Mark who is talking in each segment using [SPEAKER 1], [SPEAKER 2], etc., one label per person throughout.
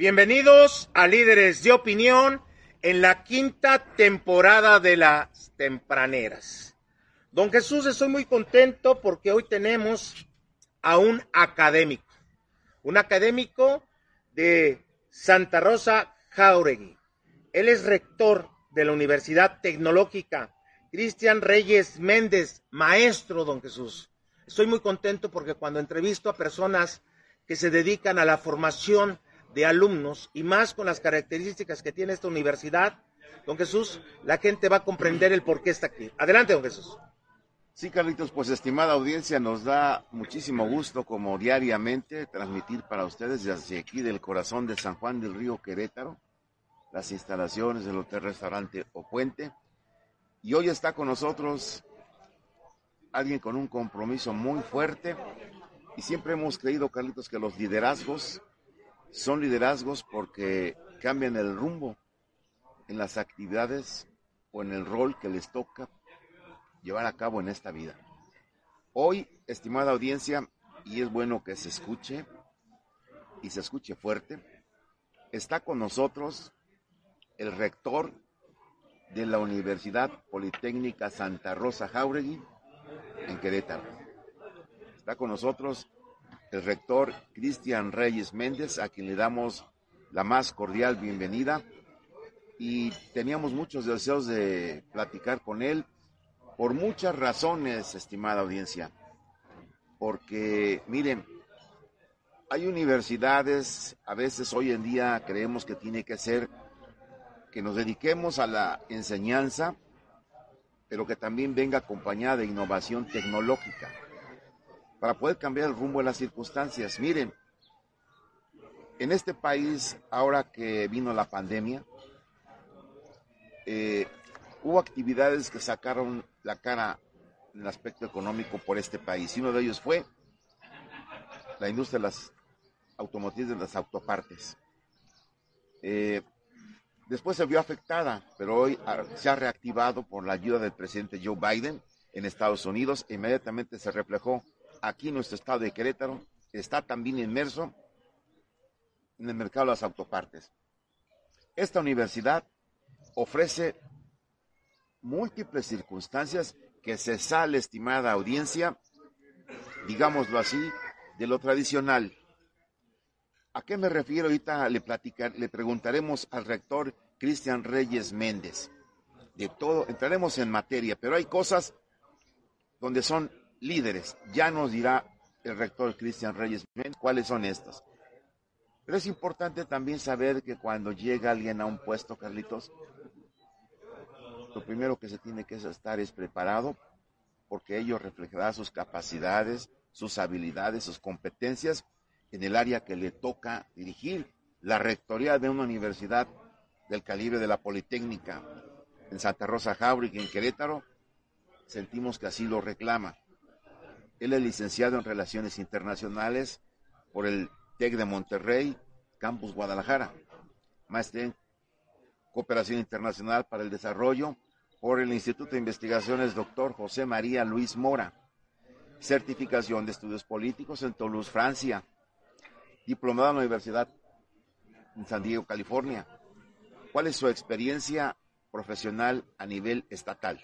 [SPEAKER 1] Bienvenidos a Líderes de Opinión en la quinta temporada de las tempraneras. Don Jesús, estoy muy contento porque hoy tenemos a un académico, un académico de Santa Rosa Jauregui. Él es rector de la Universidad Tecnológica Cristian Reyes Méndez, maestro, don Jesús. Estoy muy contento porque cuando entrevisto a personas que se dedican a la formación de alumnos y más con las características que tiene esta universidad, don Jesús, la gente va a comprender el por qué está aquí. Adelante, don Jesús.
[SPEAKER 2] Sí, Carlitos, pues estimada audiencia, nos da muchísimo gusto como diariamente transmitir para ustedes desde aquí del corazón de San Juan del Río Querétaro, las instalaciones del Hotel Restaurante O Puente. Y hoy está con nosotros alguien con un compromiso muy fuerte y siempre hemos creído, Carlitos, que los liderazgos son liderazgos porque cambian el rumbo en las actividades o en el rol que les toca llevar a cabo en esta vida. Hoy, estimada audiencia, y es bueno que se escuche y se escuche fuerte, está con nosotros el rector de la Universidad Politécnica Santa Rosa Jauregui en Querétaro. Está con nosotros el rector Cristian Reyes Méndez, a quien le damos la más cordial bienvenida. Y teníamos muchos deseos de platicar con él por muchas razones, estimada audiencia. Porque, miren, hay universidades, a veces hoy en día creemos que tiene que ser que nos dediquemos a la enseñanza, pero que también venga acompañada de innovación tecnológica para poder cambiar el rumbo de las circunstancias. Miren, en este país, ahora que vino la pandemia, eh, hubo actividades que sacaron la cara en el aspecto económico por este país. Y uno de ellos fue la industria de las automotrices, de las autopartes. Eh, después se vio afectada, pero hoy ah, se ha reactivado por la ayuda del presidente Joe Biden en Estados Unidos. E inmediatamente se reflejó aquí nuestro estado de Querétaro está también inmerso en el mercado de las autopartes. Esta universidad ofrece múltiples circunstancias que se sale, estimada audiencia, digámoslo así, de lo tradicional. ¿A qué me refiero ahorita? Le, platicar, le preguntaremos al rector Cristian Reyes Méndez. De todo, entraremos en materia, pero hay cosas donde son líderes. Ya nos dirá el rector Cristian Reyes cuáles son estas. Pero es importante también saber que cuando llega alguien a un puesto, Carlitos, lo primero que se tiene que estar es preparado, porque ello reflejará sus capacidades, sus habilidades, sus competencias en el área que le toca dirigir. La rectoría de una universidad del calibre de la Politécnica en Santa Rosa Jauregui, en Querétaro, sentimos que así lo reclama. Él es licenciado en Relaciones Internacionales por el TEC de Monterrey, Campus Guadalajara. Maestría en Cooperación Internacional para el Desarrollo por el Instituto de Investigaciones Dr. José María Luis Mora. Certificación de Estudios Políticos en Toulouse, Francia. Diplomado en la Universidad en San Diego, California. ¿Cuál es su experiencia profesional a nivel estatal?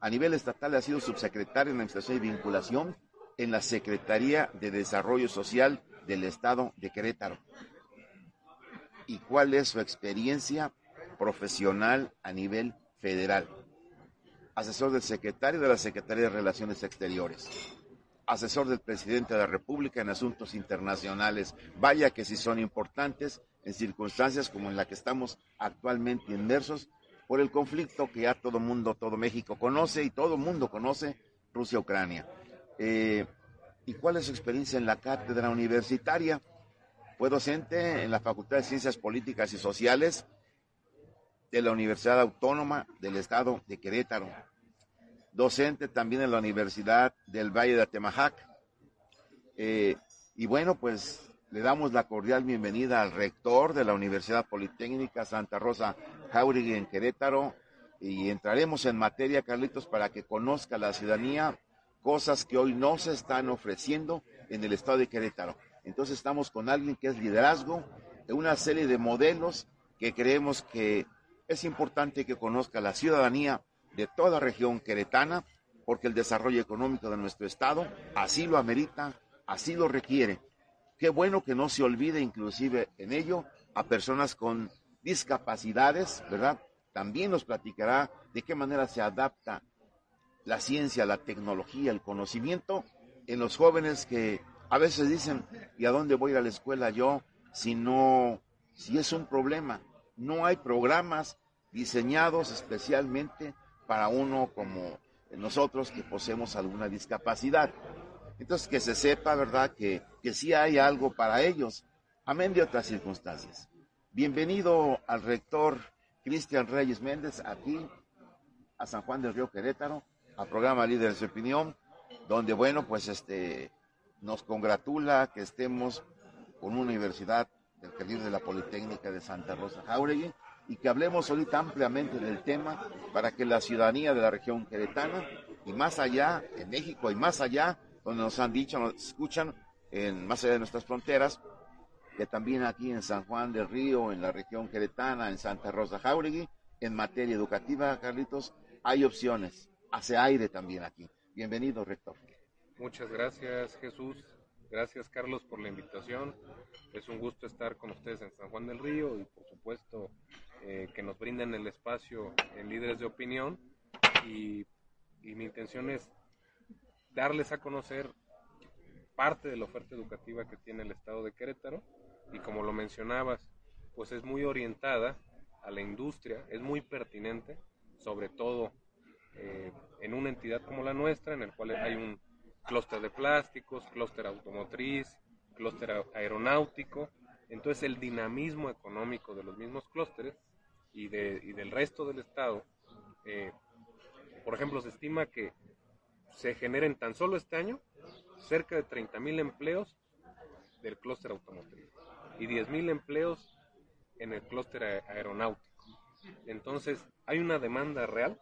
[SPEAKER 2] A nivel estatal ha sido subsecretario en la Administración y Vinculación en la Secretaría de Desarrollo Social del Estado de Querétaro. ¿Y cuál es su experiencia profesional a nivel federal? Asesor del secretario de la Secretaría de Relaciones Exteriores. Asesor del presidente de la República en asuntos internacionales. Vaya que si son importantes en circunstancias como en la que estamos actualmente inmersos por el conflicto que ya todo mundo, todo México conoce y todo mundo conoce, Rusia-Ucrania. Eh, ¿Y cuál es su experiencia en la cátedra universitaria? Fue docente en la Facultad de Ciencias Políticas y Sociales de la Universidad Autónoma del Estado de Querétaro. Docente también en la Universidad del Valle de Atemajac. Eh, y bueno, pues le damos la cordial bienvenida al rector de la Universidad Politécnica Santa Rosa Jauregui en Querétaro y entraremos en materia, Carlitos, para que conozca la ciudadanía cosas que hoy no se están ofreciendo en el estado de Querétaro. Entonces estamos con alguien que es liderazgo una serie de modelos que creemos que es importante que conozca la ciudadanía de toda región queretana, porque el desarrollo económico de nuestro estado así lo amerita, así lo requiere. Qué bueno que no se olvide inclusive en ello a personas con discapacidades, ¿verdad? También nos platicará de qué manera se adapta la ciencia, la tecnología, el conocimiento en los jóvenes que a veces dicen, ¿y a dónde voy a la escuela yo si no, si es un problema? No hay programas diseñados especialmente para uno como nosotros que poseemos alguna discapacidad. Entonces, que se sepa, ¿verdad?, que, que sí hay algo para ellos, amén de otras circunstancias. Bienvenido al rector Cristian Reyes Méndez aquí a San Juan del Río Querétaro, al programa Líderes de Opinión, donde, bueno, pues este, nos congratula que estemos con una universidad del calibre de la Politécnica de Santa Rosa Jauregui y que hablemos ahorita ampliamente del tema para que la ciudadanía de la región queretana y más allá, en México y más allá, donde nos han dicho, nos escuchan, en, más allá de nuestras fronteras, que también aquí en San Juan del Río, en la región queretana, en Santa Rosa Jauregui, en materia educativa, Carlitos, hay opciones. Hace aire también aquí. Bienvenido, rector.
[SPEAKER 3] Muchas gracias, Jesús. Gracias, Carlos, por la invitación. Es un gusto estar con ustedes en San Juan del Río y, por supuesto, eh, que nos brinden el espacio en líderes de opinión. Y, y mi intención es darles a conocer parte de la oferta educativa que tiene el Estado de Querétaro. Y como lo mencionabas, pues es muy orientada a la industria, es muy pertinente, sobre todo eh, en una entidad como la nuestra, en el cual hay un clúster de plásticos, clúster automotriz, clúster aeronáutico, entonces el dinamismo económico de los mismos clústeres y, de, y del resto del Estado, eh, por ejemplo, se estima que se generen tan solo este año cerca de 30.000 empleos del clúster automotriz y 10.000 empleos en el clúster aeronáutico. Entonces, hay una demanda real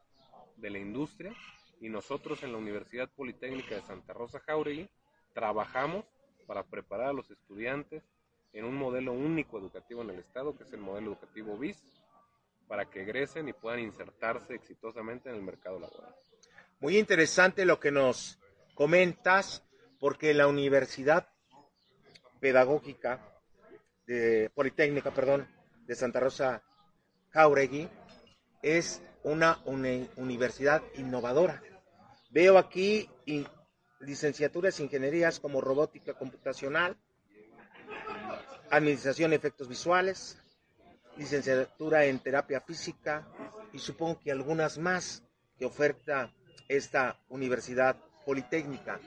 [SPEAKER 3] de la industria y nosotros en la Universidad Politécnica de Santa Rosa Jauregui trabajamos para preparar a los estudiantes en un modelo único educativo en el Estado, que es el modelo educativo BIS, para que egresen y puedan insertarse exitosamente en el mercado laboral.
[SPEAKER 1] Muy interesante lo que nos comentas, porque la Universidad Pedagógica de Politécnica, perdón, de Santa Rosa Jauregui es una universidad innovadora. Veo aquí licenciaturas, ingenierías como robótica computacional, administración de efectos visuales, licenciatura en terapia física y supongo que algunas más que oferta esta universidad politécnica.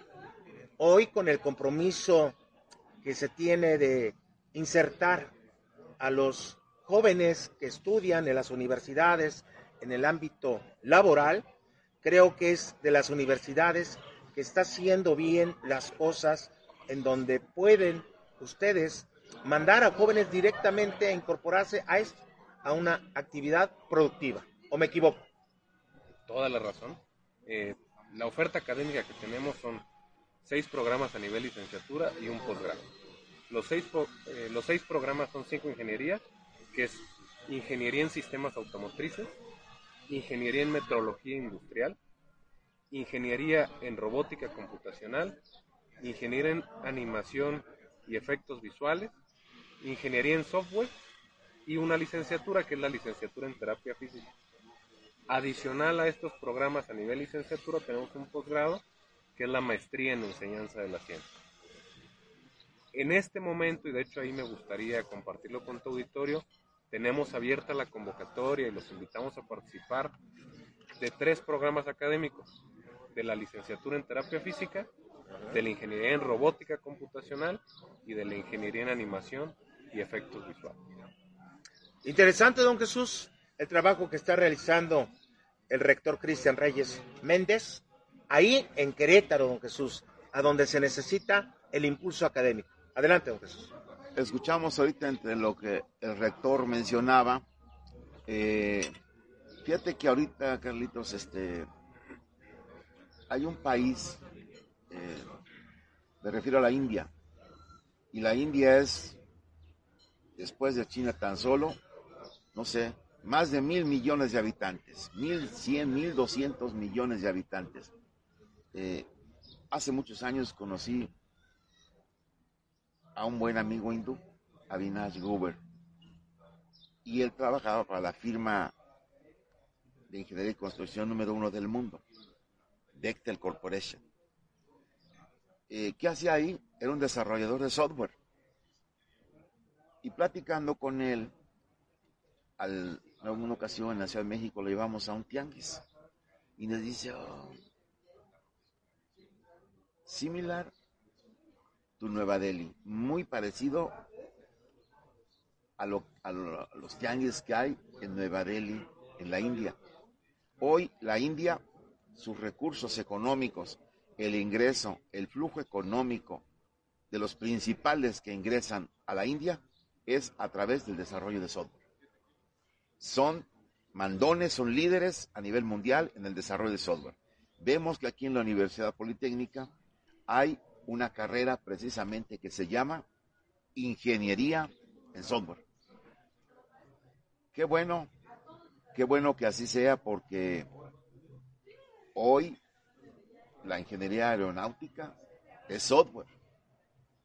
[SPEAKER 1] Hoy con el compromiso que se tiene de insertar a los jóvenes que estudian en las universidades en el ámbito laboral, creo que es de las universidades que está haciendo bien las cosas en donde pueden ustedes mandar a jóvenes directamente a incorporarse a a una actividad productiva. ¿O me equivoco?
[SPEAKER 3] Toda la razón. Eh, la oferta académica que tenemos son seis programas a nivel licenciatura y un posgrado. Los seis, eh, los seis programas son cinco ingenierías, que es ingeniería en sistemas automotrices, ingeniería en metrología industrial, ingeniería en robótica computacional, ingeniería en animación y efectos visuales, ingeniería en software y una licenciatura que es la licenciatura en terapia física. Adicional a estos programas a nivel licenciatura tenemos un posgrado que es la maestría en enseñanza de la ciencia. En este momento, y de hecho ahí me gustaría compartirlo con tu auditorio, tenemos abierta la convocatoria y los invitamos a participar de tres programas académicos, de la licenciatura en terapia física, de la ingeniería en robótica computacional y de la ingeniería en animación y efectos visuales.
[SPEAKER 1] Interesante, don Jesús, el trabajo que está realizando el rector Cristian Reyes Méndez, ahí en Querétaro, don Jesús, a donde se necesita el impulso académico. Adelante, don Jesús.
[SPEAKER 2] Escuchamos ahorita entre lo que el rector mencionaba. Eh, fíjate que ahorita, Carlitos, este, hay un país, eh, me refiero a la India, y la India es después de China tan solo, no sé, más de mil millones de habitantes, mil cien, mil doscientos millones de habitantes. Eh, hace muchos años conocí a un buen amigo hindú, Avinash Guber, y él trabajaba para la firma de ingeniería y construcción número uno del mundo, Bechtel Corporation. Eh, ¿Qué hacía ahí? Era un desarrollador de software. Y platicando con él, al, en alguna ocasión en la Ciudad de México lo llevamos a un tianguis y nos dice, oh, similar tu Nueva Delhi, muy parecido a, a los tianguis que hay en Nueva Delhi, en la India. Hoy la India, sus recursos económicos, el ingreso, el flujo económico de los principales que ingresan a la India es a través del desarrollo de software. Son mandones, son líderes a nivel mundial en el desarrollo de software. Vemos que aquí en la Universidad Politécnica hay una carrera precisamente que se llama Ingeniería en Software. Qué bueno Qué bueno que así sea porque hoy la ingeniería aeronáutica es software,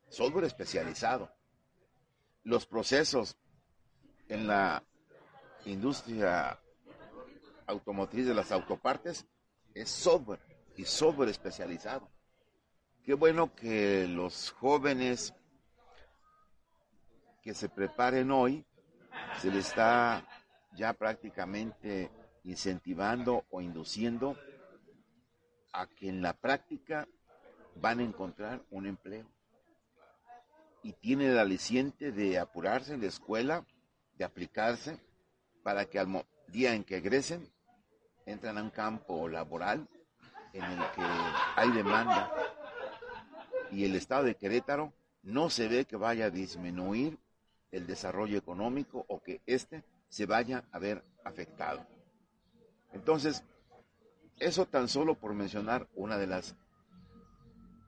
[SPEAKER 2] software especializado. Los procesos en la industria automotriz de las autopartes es software y software especializado. Qué bueno que los jóvenes que se preparen hoy se les está ya prácticamente incentivando o induciendo a que en la práctica van a encontrar un empleo. Y tiene el aliciente de apurarse en la escuela, de aplicarse, para que al día en que egresen, entran a un campo laboral en el que hay demanda y el estado de Querétaro no se ve que vaya a disminuir el desarrollo económico o que éste se vaya a ver afectado. Entonces, eso tan solo por mencionar una de las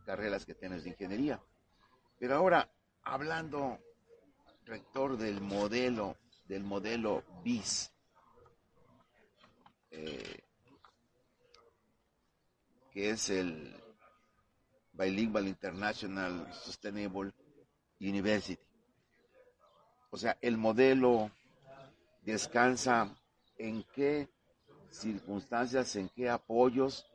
[SPEAKER 2] carreras que tienes de ingeniería. Pero ahora, hablando, rector, del modelo, del modelo BIS, eh, que es el Bilingual International Sustainable University. O sea, el modelo descansa en qué circunstancias, en qué apoyos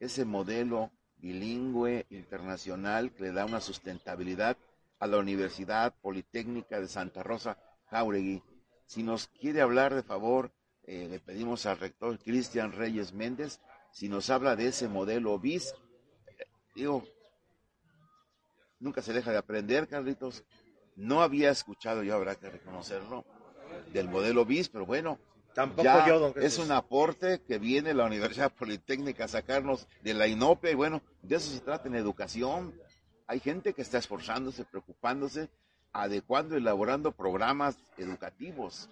[SPEAKER 2] ese modelo bilingüe internacional que le da una sustentabilidad a la Universidad Politécnica de Santa Rosa Jauregui. Si nos quiere hablar de favor, eh, le pedimos al rector Cristian Reyes Méndez, si nos habla de ese modelo BIS, digo, nunca se deja de aprender, Carlitos. No había escuchado, yo habrá que reconocerlo, del modelo BIS, pero bueno,
[SPEAKER 1] Tampoco yo,
[SPEAKER 2] Es un aporte que viene la Universidad Politécnica a sacarnos de la inopia y bueno, de eso se trata en educación. Hay gente que está esforzándose, preocupándose, adecuando, elaborando programas educativos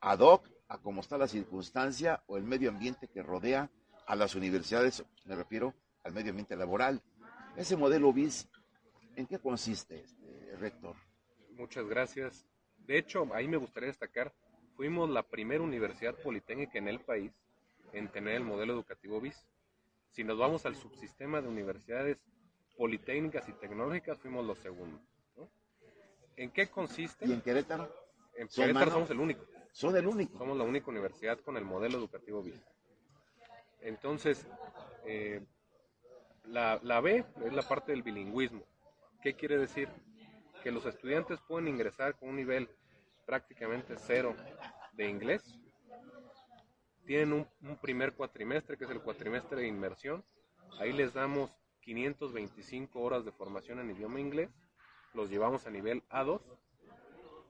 [SPEAKER 2] ad hoc a cómo está la circunstancia o el medio ambiente que rodea a las universidades, me refiero al medio ambiente laboral. Ese modelo BIS, ¿en qué consiste, este, rector?
[SPEAKER 3] Muchas gracias. De hecho, ahí me gustaría destacar, fuimos la primera universidad politécnica en el país en tener el modelo educativo BIS. Si nos vamos al subsistema de universidades politécnicas y tecnológicas, fuimos los segundos. ¿En qué consiste?
[SPEAKER 2] ¿Y en Querétaro?
[SPEAKER 3] En Querétaro somos el único.
[SPEAKER 2] Son el único.
[SPEAKER 3] Somos la única universidad con el modelo educativo BIS. Entonces, eh, la, la B es la parte del bilingüismo. ¿Qué quiere decir? Que los estudiantes pueden ingresar con un nivel prácticamente cero de inglés. Tienen un, primer cuatrimestre, que es el cuatrimestre de inmersión. Ahí les damos 525 horas de formación en idioma inglés. Los llevamos a nivel A2.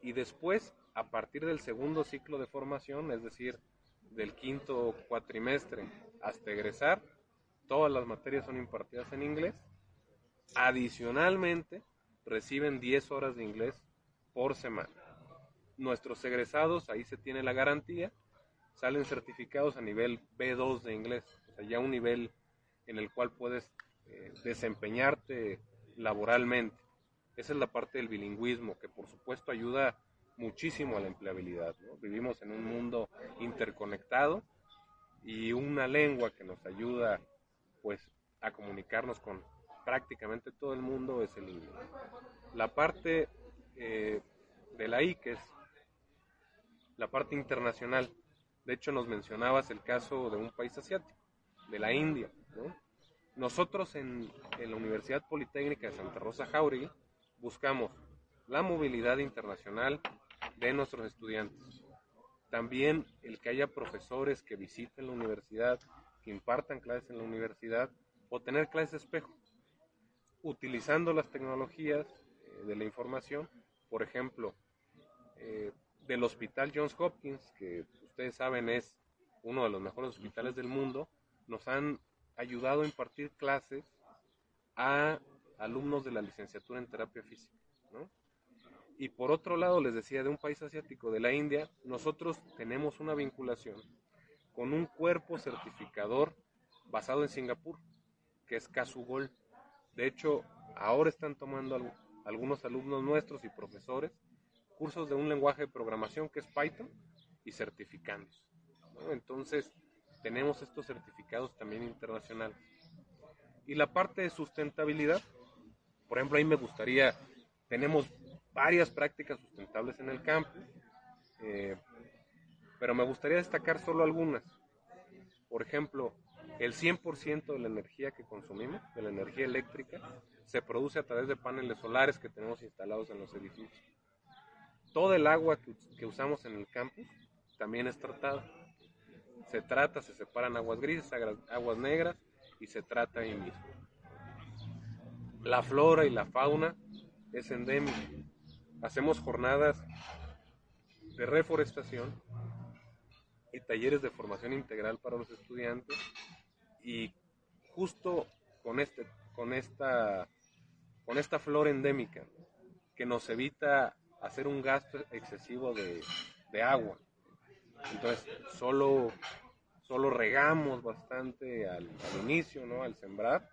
[SPEAKER 3] Y después, a partir del segundo ciclo de formación, es decir, del quinto cuatrimestre hasta egresar, todas las materias son impartidas en inglés. Adicionalmente, reciben 10 horas de inglés por semana nuestros egresados, ahí se tiene la garantía, salen certificados a nivel B2 de inglés, o sea, ya un nivel en el cual puedes eh, desempeñarte laboralmente. Esa es la parte del bilingüismo, que por supuesto ayuda muchísimo a la empleabilidad. Vivimos en un mundo interconectado y una lengua que nos ayuda pues a comunicarnos con prácticamente todo el mundo es el inglés. La parte eh, de la I, que es la parte internacional, de hecho nos mencionabas el caso de un país asiático, de la India. Nosotros en, en la Universidad Politécnica de Santa Rosa Jauregui buscamos la movilidad internacional de nuestros estudiantes. También el que haya profesores que visiten la universidad, que impartan clases en la universidad o tener clases espejo, utilizando las tecnologías eh, de la información, por ejemplo, eh, del Hospital Johns Hopkins, que ustedes saben es uno de los mejores hospitales del mundo, nos han ayudado a impartir clases a alumnos de la licenciatura en terapia física. Y por otro lado, les decía, de un país asiático, de la India, nosotros tenemos una vinculación con un cuerpo certificador basado en Singapur, que es Kasugol. De hecho, ahora están tomando algunos alumnos nuestros y profesores cursos de un lenguaje de programación que es Python y certificados. Entonces, tenemos estos certificados también internacionales. Y la parte de sustentabilidad, por ejemplo, ahí me gustaría, tenemos varias prácticas sustentables en el campo, eh, pero me gustaría destacar solo algunas. Por ejemplo, el 100% de la energía que consumimos, de la energía eléctrica, se produce a través de paneles solares que tenemos instalados en los edificios. Todo el agua que, que usamos en el campus también es tratada. Se trata, se separan aguas grises, aguas negras y se trata ahí mismo. La flora y la fauna es endémica. Hacemos jornadas de reforestación y talleres de formación integral para los estudiantes y justo con este con esta con esta flora endémica que nos evita hacer un gasto excesivo de, agua. Entonces solo solo regamos bastante al, inicio no al sembrar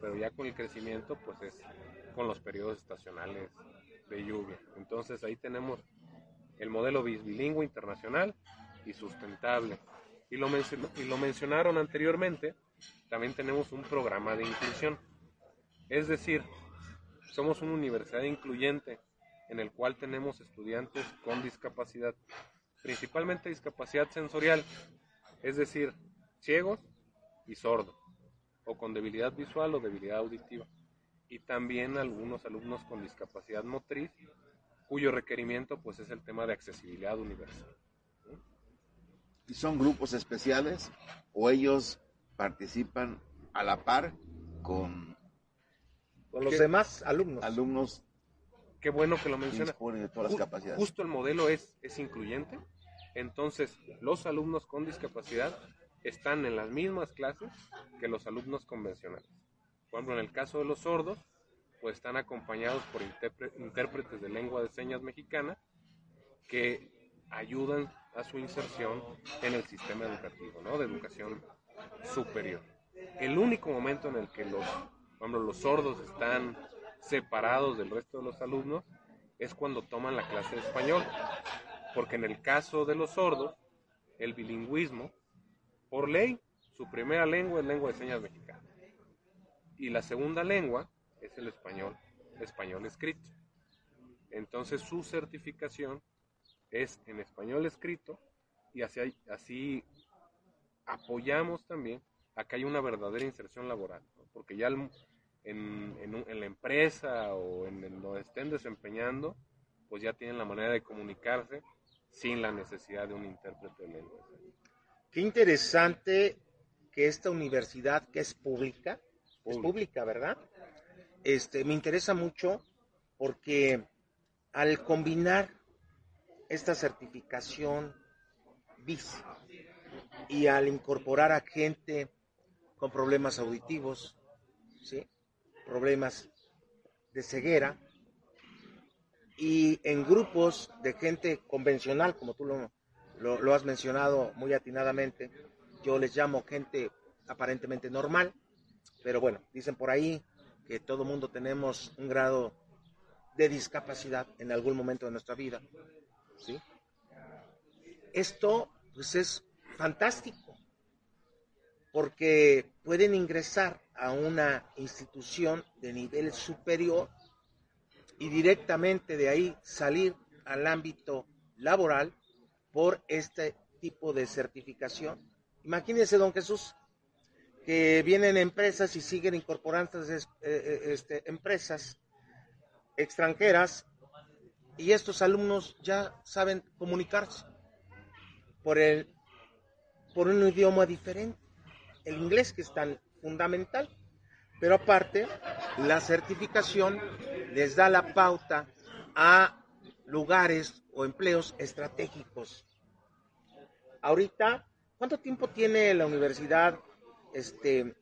[SPEAKER 3] pero ya con el crecimiento pues es con los periodos estacionales de lluvia. Entonces ahí tenemos el modelo bilingüe internacional y sustentable. Y lo, y lo mencionaron anteriormente, también tenemos un programa de inclusión. Es decir, somos una universidad incluyente en el cual tenemos estudiantes con discapacidad, principalmente discapacidad sensorial, es decir, ciegos y sordos, o con debilidad visual o debilidad auditiva y también algunos alumnos con discapacidad motriz, cuyo requerimiento pues es el tema de accesibilidad universal.
[SPEAKER 2] ¿Y son grupos especiales o ellos participan a la par con,
[SPEAKER 1] con los demás alumnos?
[SPEAKER 2] Alumnos.
[SPEAKER 3] Qué bueno que lo menciona.
[SPEAKER 2] De todas las capacidades.
[SPEAKER 3] Justo el modelo es, es incluyente. Entonces, los alumnos con discapacidad están en las mismas clases que los alumnos convencionales. Por ejemplo, en el caso de los sordos, pues están acompañados por intérpretes de lengua de señas mexicana que ayudan a su inserción en el sistema educativo, ¿no? De educación superior. El único momento en el que los, los sordos están separados del resto de los alumnos es cuando toman la clase de español, porque en el caso de los sordos, el bilingüismo, por ley, su primera lengua es lengua de señas mexicana y la segunda lengua es el español, español escrito. Entonces su certificación es en español escrito y así, así apoyamos también a que haya una verdadera inserción laboral, porque ya en, en, la empresa o en donde estén desempeñando, pues ya tienen la manera de comunicarse sin la necesidad de un intérprete de lengua.
[SPEAKER 1] Qué interesante que esta universidad, que es pública, es pública, ¿verdad? Este, me interesa mucho porque al combinar esta certificación BIS y al incorporar a gente con problemas auditivos, ¿sí? problemas de ceguera, y en grupos de gente convencional, como tú lo, lo has mencionado muy atinadamente, yo les llamo gente aparentemente normal, pero bueno, dicen por ahí que todo mundo tenemos un grado de discapacidad en algún momento de nuestra vida. ¿sí? Esto pues es fantástico, porque pueden ingresar a una institución de nivel superior y directamente de ahí salir al ámbito laboral por este tipo de certificación. Imagínense, don Jesús, que vienen empresas y siguen incorporando eh, eh, este, empresas extranjeras y estos alumnos ya saben comunicarse por, el, por un idioma diferente, el inglés que es tan fundamental. Pero aparte, la certificación les da la pauta a lugares o empleos estratégicos. Ahorita, ¿cuánto tiempo tiene la universidad este,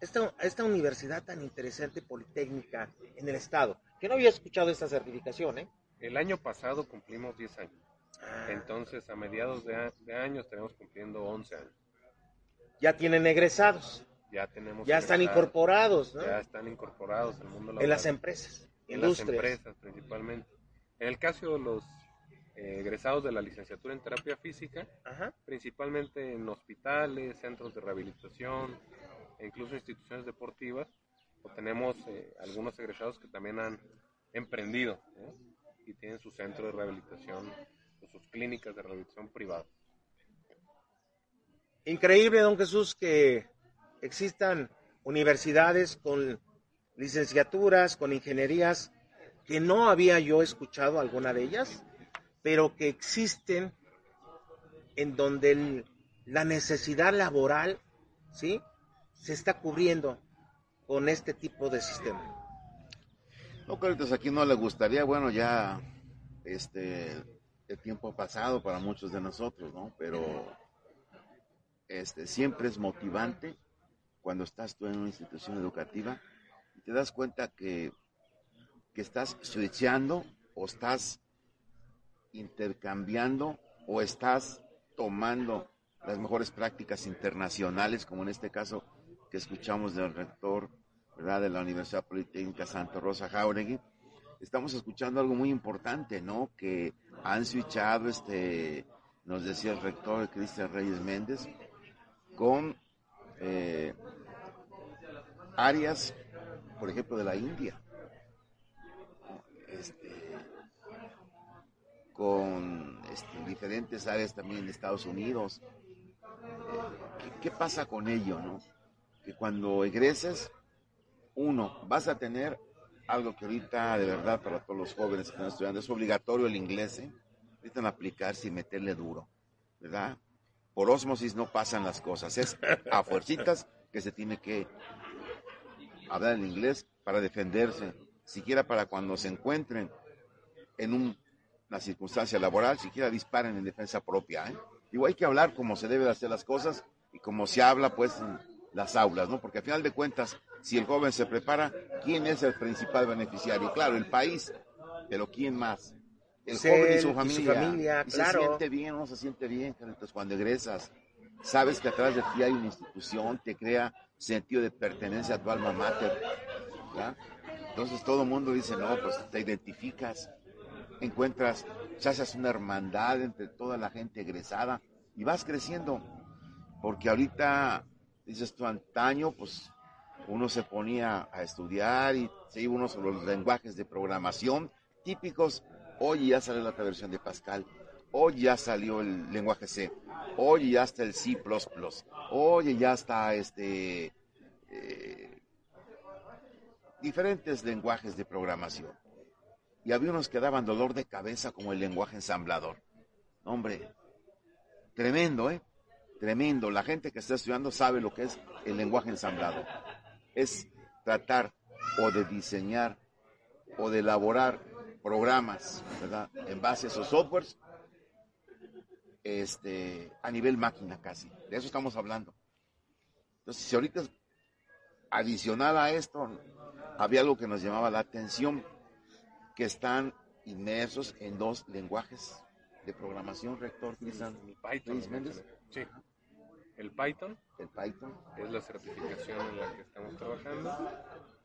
[SPEAKER 1] esta, esta universidad tan interesante, Politécnica, en el Estado, que no había escuchado esta certificación, ¿eh?
[SPEAKER 3] El año pasado cumplimos 10 años. Ah. Entonces, a mediados de, de años tenemos cumpliendo 11 años.
[SPEAKER 1] Ya tienen egresados.
[SPEAKER 3] Ya tenemos.
[SPEAKER 1] Ya están incorporados, ¿no?
[SPEAKER 3] Ya están incorporados en el mundo
[SPEAKER 1] laboral. En las empresas.
[SPEAKER 3] En las empresas, principalmente. En el caso de los eh, egresados de la licenciatura en terapia física, principalmente en hospitales, centros de rehabilitación e incluso instituciones deportivas, tenemos eh, algunos egresados que también han emprendido y tienen su centro de rehabilitación o sus clínicas de rehabilitación privada.
[SPEAKER 1] Increíble, don Jesús, que existan universidades con licenciaturas, con ingenierías, que no había yo escuchado alguna de ellas pero que existen en donde la necesidad laboral, ¿sí? Se está cubriendo con este tipo de sistema.
[SPEAKER 2] No, Carlitos, aquí no le gustaría, bueno, ya este el tiempo pasado para muchos de nosotros, ¿no? Pero este siempre es motivante cuando estás tú en una institución educativa te das cuenta que, que estás switchando o estás intercambiando o estás tomando las mejores prácticas internacionales, como en este caso que escuchamos del rector ¿verdad? de la Universidad Politécnica Santa Rosa Jauregui, estamos escuchando algo muy importante, ¿no? Que han switchado, este, nos decía el rector Cristian Reyes Méndez, con eh, áreas, por ejemplo, de la India. Este, con este, diferentes áreas también de Estados Unidos. Eh, ¿qué, pasa con ello, no? Que cuando egreses, uno, vas a tener algo que ahorita de verdad para todos los jóvenes que están estudiando es obligatorio el inglés, ¿eh? Necesitan aplicarse y meterle duro, ¿verdad? Por osmosis no pasan las cosas, es a fuercitas que se tiene que hablar el inglés para defenderse, siquiera para cuando se encuentren en un la circunstancia laboral, siquiera disparen en defensa propia. ¿eh? Digo, hay que hablar como se debe de hacer las cosas y como se habla pues en las aulas, ¿no? Porque al final de cuentas, si el joven se prepara, ¿quién es el principal beneficiario? Claro, el país, pero ¿quién más? El joven y su familia.
[SPEAKER 1] se
[SPEAKER 2] siente bien o no se siente bien, entonces cuando egresas. Sabes que atrás de ti hay una institución, te crea sentido de pertenencia a tu alma mater. Entonces todo el mundo dice, no, pues te identificas encuentras, se haces una hermandad entre toda la gente egresada y vas creciendo. Porque ahorita, dices tú, antaño, pues uno se ponía a estudiar y se iba uno sobre los lenguajes de programación típicos. Hoy ya salió la versión de Pascal. Hoy ya salió el lenguaje C. Hoy ya está el C++. Hoy ya está este eh, diferentes lenguajes de programación y había unos que daban dolor de cabeza como el lenguaje ensamblador. Hombre, tremendo, ¿eh? Tremendo. La gente que está estudiando sabe lo que es el lenguaje ensamblado. Es tratar o de diseñar o de elaborar programas, ¿verdad? En base a esos softwares, este, a nivel máquina casi. De eso estamos hablando. Entonces, si ahorita adicional a esto, había algo que nos llamaba la atención que están inmersos en dos lenguajes de programación, rector Cristian
[SPEAKER 3] Python. Sí. El Python.
[SPEAKER 2] El Python.
[SPEAKER 3] Es la certificación en la que estamos trabajando.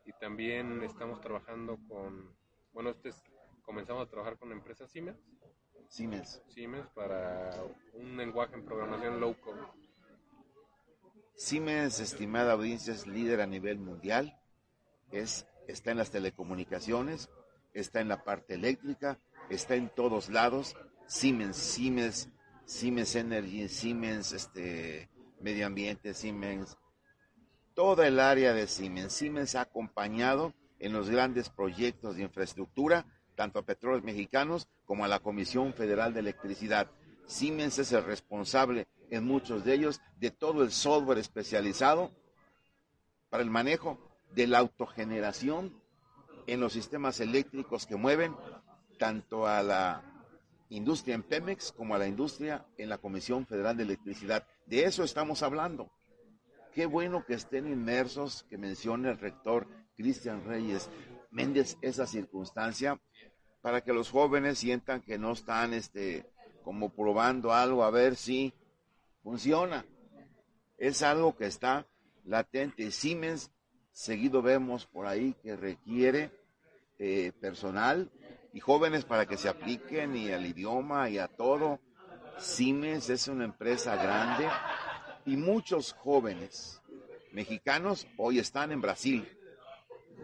[SPEAKER 3] Y también estamos trabajando con, bueno, este es comenzamos a trabajar con la empresa Siemens.
[SPEAKER 2] Siemens.
[SPEAKER 3] Siemens para un lenguaje en programación low code.
[SPEAKER 2] Siemens, estimada audiencia, es líder a nivel mundial. Es, está en las telecomunicaciones, está en la parte eléctrica, está en todos lados. Siemens, Siemens, Siemens Energy, Siemens este, Medio Ambiente, Siemens, toda el área de Siemens. Siemens ha acompañado en los grandes proyectos de infraestructura, tanto a petróleos mexicanos como a la Comisión Federal de Electricidad. Siemens es el responsable en muchos de ellos de todo el software especializado para el manejo de la autogeneración en los sistemas eléctricos que mueven tanto a la industria en Pemex como a la industria en la Comisión Federal de Electricidad. De eso estamos hablando. Qué bueno que estén inmersos, que mencione el rector Cristian Reyes Méndez esa circunstancia para que los jóvenes sientan que no están este como probando algo a ver si funciona. Es algo que está latente. Siemens, seguido vemos por ahí que requiere eh, personal y jóvenes para que se apliquen y al idioma y a todo. Siemens es una empresa grande y muchos jóvenes mexicanos hoy están en Brasil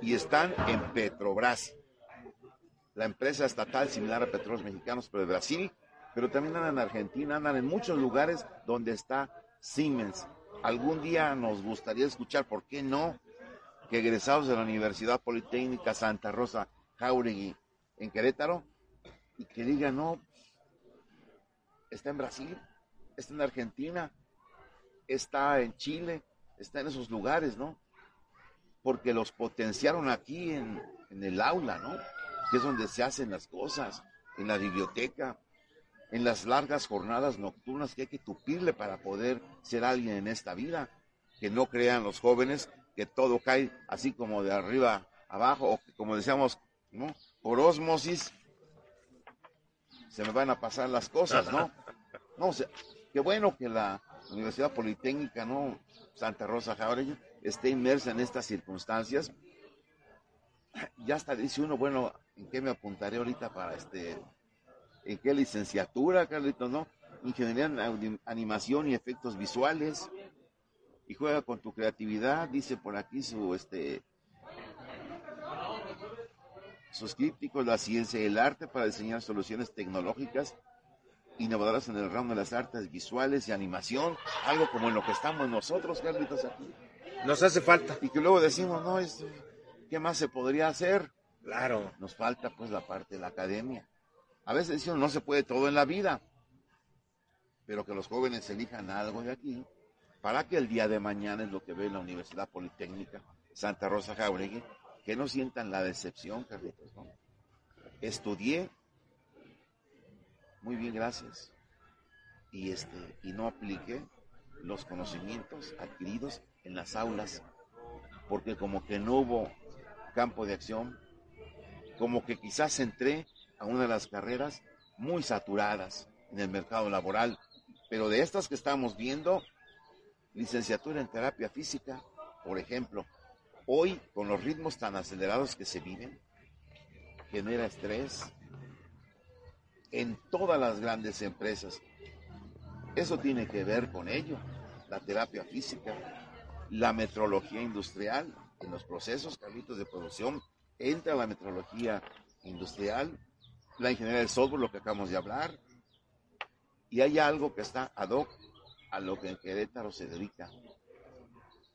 [SPEAKER 2] y están en Petrobras, la empresa estatal similar a Petróleos Mexicanos, pero de Brasil, pero también andan en Argentina, andan en muchos lugares donde está Siemens. Algún día nos gustaría escuchar, ¿por qué no? Que egresados de la Universidad Politécnica Santa Rosa Jauregui en Querétaro y que digan, no, está en Brasil, está en Argentina, está en Chile, está en esos lugares, ¿no? Porque los potenciaron aquí en, en el aula, ¿no? Que es donde se hacen las cosas, en la biblioteca, en las largas jornadas nocturnas que hay que tupirle para poder ser alguien en esta vida. Que no crean los jóvenes que todo cae así como de arriba abajo, o como decíamos, ¿no? Por osmosis se me van a pasar las cosas, ¿no? No, o sea, qué bueno que la Universidad Politécnica, ¿no? Santa Rosa Jauregui esté inmersa en estas circunstancias. Ya hasta dice uno, bueno, ¿en qué me apuntaré ahorita para este ¿En qué licenciatura, Carlitos, no? Ingeniería en animación y efectos visuales. Y juega con tu creatividad, dice por aquí su este sus crípticos, la ciencia y el arte para diseñar soluciones tecnológicas innovadoras en el ramo de las artes visuales y animación, algo como en lo que estamos nosotros, Carlitos, aquí.
[SPEAKER 1] Nos hace falta.
[SPEAKER 2] Y que luego decimos, no, esto, ¿qué más se podría hacer?
[SPEAKER 1] Claro.
[SPEAKER 2] Nos falta pues la parte de la academia. A veces decimos, no se puede todo en la vida, pero que los jóvenes elijan algo de aquí para que el día de mañana es lo que ve la Universidad Politécnica Santa Rosa Jauregui, que no sientan la decepción, Carlitos. Estudié, muy bien, gracias, y, este, y no apliqué los conocimientos adquiridos en las aulas, porque como que no hubo campo de acción, como que quizás entré a una de las carreras muy saturadas en el mercado laboral, pero de estas que estamos viendo, licenciatura en terapia física, por ejemplo, hoy con los ritmos tan acelerados que se viven, genera estrés en todas las grandes empresas. Eso tiene que ver con ello, la terapia física, la metrología industrial, en los procesos, Carlitos, de producción, entra la metrología industrial, la ingeniería del software, lo que acabamos de hablar, y hay algo que está ad hoc a lo que en Querétaro se dedica,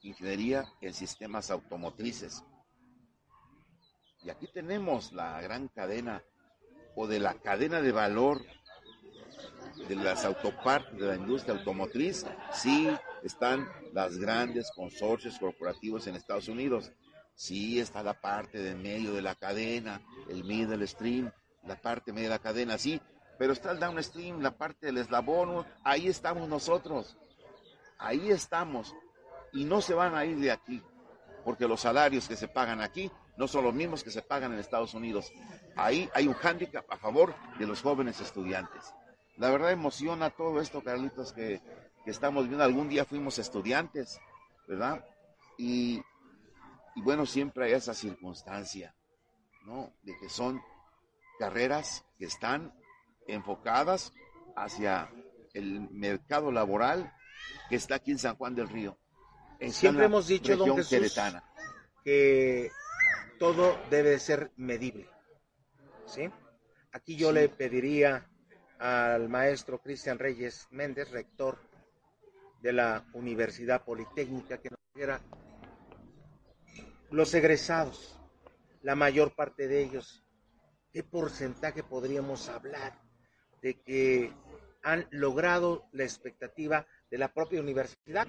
[SPEAKER 2] ingeniería en sistemas automotrices. Y aquí tenemos la gran cadena o de la cadena de valor de las autopartes de la industria automotriz, sí están las grandes consorcios corporativos en Estados Unidos, sí está la parte de medio de la cadena, el middle stream, la parte media de la cadena, sí, pero está el downstream, la parte del eslabón, ahí estamos nosotros, ahí estamos, y no se van a ir de aquí, porque los salarios que se pagan aquí no son los mismos que se pagan en Estados Unidos. Ahí hay un hándicap a favor de los jóvenes estudiantes. La verdad emociona todo esto, Carlitos, que, que estamos viendo. Algún día fuimos estudiantes, ¿verdad? Y, y bueno, siempre hay esa circunstancia, ¿no? De que son carreras que están enfocadas hacia el mercado laboral que está aquí en San Juan del Río.
[SPEAKER 1] Siempre hemos dicho, don Jesús, que todo debe ser medible. ¿sí? Aquí yo le pediría al maestro Cristian Reyes Méndez, rector de la Universidad Politécnica, que nos diera los egresados, la mayor parte de ellos, ¿qué porcentaje podríamos hablar de que han logrado la expectativa de la propia universidad?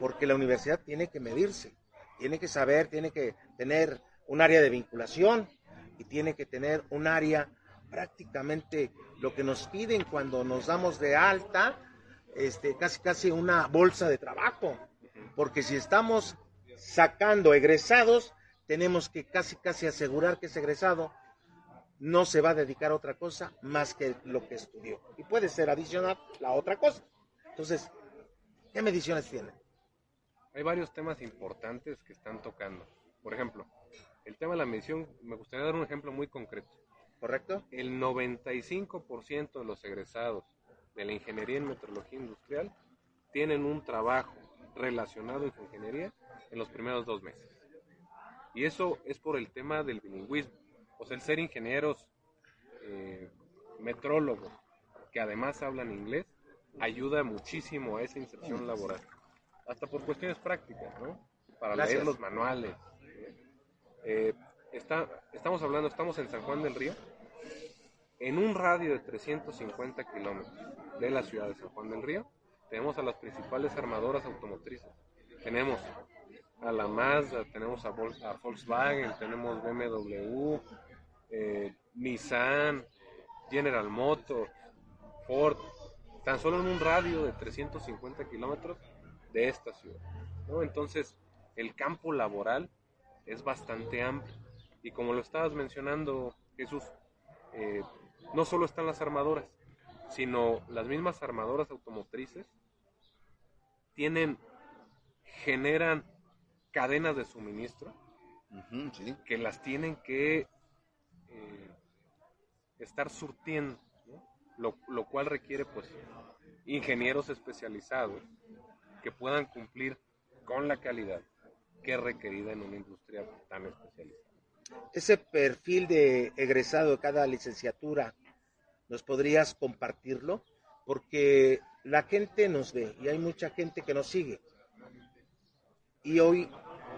[SPEAKER 1] Porque la universidad tiene que medirse, tiene que saber, tiene que tener un área de vinculación y tiene que tener un área prácticamente lo que nos piden cuando nos damos de alta, este, casi casi una bolsa de trabajo, porque si estamos sacando egresados, tenemos que casi casi asegurar que ese egresado no se va a dedicar a otra cosa más que lo que estudió. Y puede ser adicional la otra cosa. Entonces, ¿qué mediciones tienen?
[SPEAKER 3] Hay varios temas importantes que están tocando. Por ejemplo, el tema de la medición, me gustaría dar un ejemplo muy concreto.
[SPEAKER 1] ¿Correcto?
[SPEAKER 3] El 95% de los egresados de la ingeniería en metrología industrial tienen un trabajo relacionado a ingeniería en los primeros dos meses. Y eso es por el tema del bilingüismo. O sea, el ser ingenieros eh, metrólogos que además hablan inglés ayuda muchísimo a esa inserción laboral. Hasta por cuestiones prácticas, ¿no? Para leer los manuales. Eh, está, estamos hablando, estamos en San Juan del Río, en un radio de 350 kilómetros de la ciudad de San Juan del Río, tenemos a las principales armadoras automotrices. Tenemos a la Mazda, tenemos a, Volkswagen, tenemos BMW, eh, Nissan, General Motors, Ford, tan solo en un radio de 350 kilómetros de esta ciudad. Entonces, el campo laboral es bastante amplio. Y como lo estabas mencionando, Jesús, eh, no solo están las armadoras, sino las mismas armadoras automotrices tienen, generan cadenas de suministro que las tienen que eh, estar surtiendo, lo, lo, cual requiere pues ingenieros especializados que puedan cumplir con la calidad que es requerida en una industria tan especializada.
[SPEAKER 1] Ese perfil de egresado de cada licenciatura, ¿nos podrías compartirlo? Porque la gente nos ve y hay mucha gente que nos sigue. Y hoy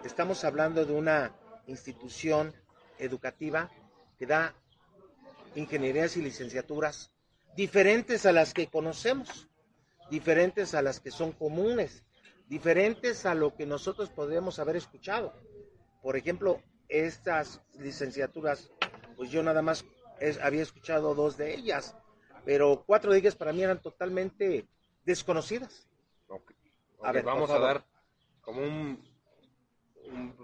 [SPEAKER 1] estamos hablando de una institución educativa que da ingenierías y licenciaturas diferentes a las que conocemos, diferentes a las que son comunes, diferentes a lo que nosotros podríamos haber escuchado. Por ejemplo, estas licenciaturas, pues yo nada más había escuchado dos de ellas, pero cuatro de ellas para mí eran totalmente desconocidas.
[SPEAKER 3] A ver, vamos a dar como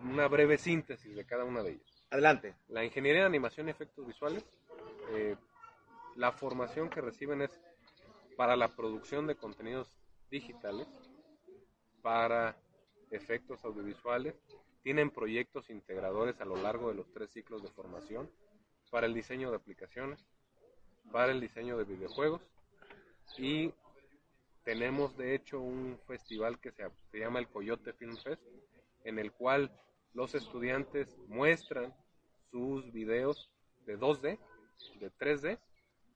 [SPEAKER 3] una breve síntesis de cada una de ellas.
[SPEAKER 1] Adelante.
[SPEAKER 3] La ingeniería de animación y efectos visuales, eh, la formación que reciben es para la producción de contenidos digitales, para efectos audiovisuales, tienen proyectos integradores a lo largo de los tres ciclos de formación para el diseño de aplicaciones, para el diseño de videojuegos y tenemos de hecho un festival que se, llama el Coyote Film Fest en el cual los estudiantes muestran sus videos de 2D, de 3D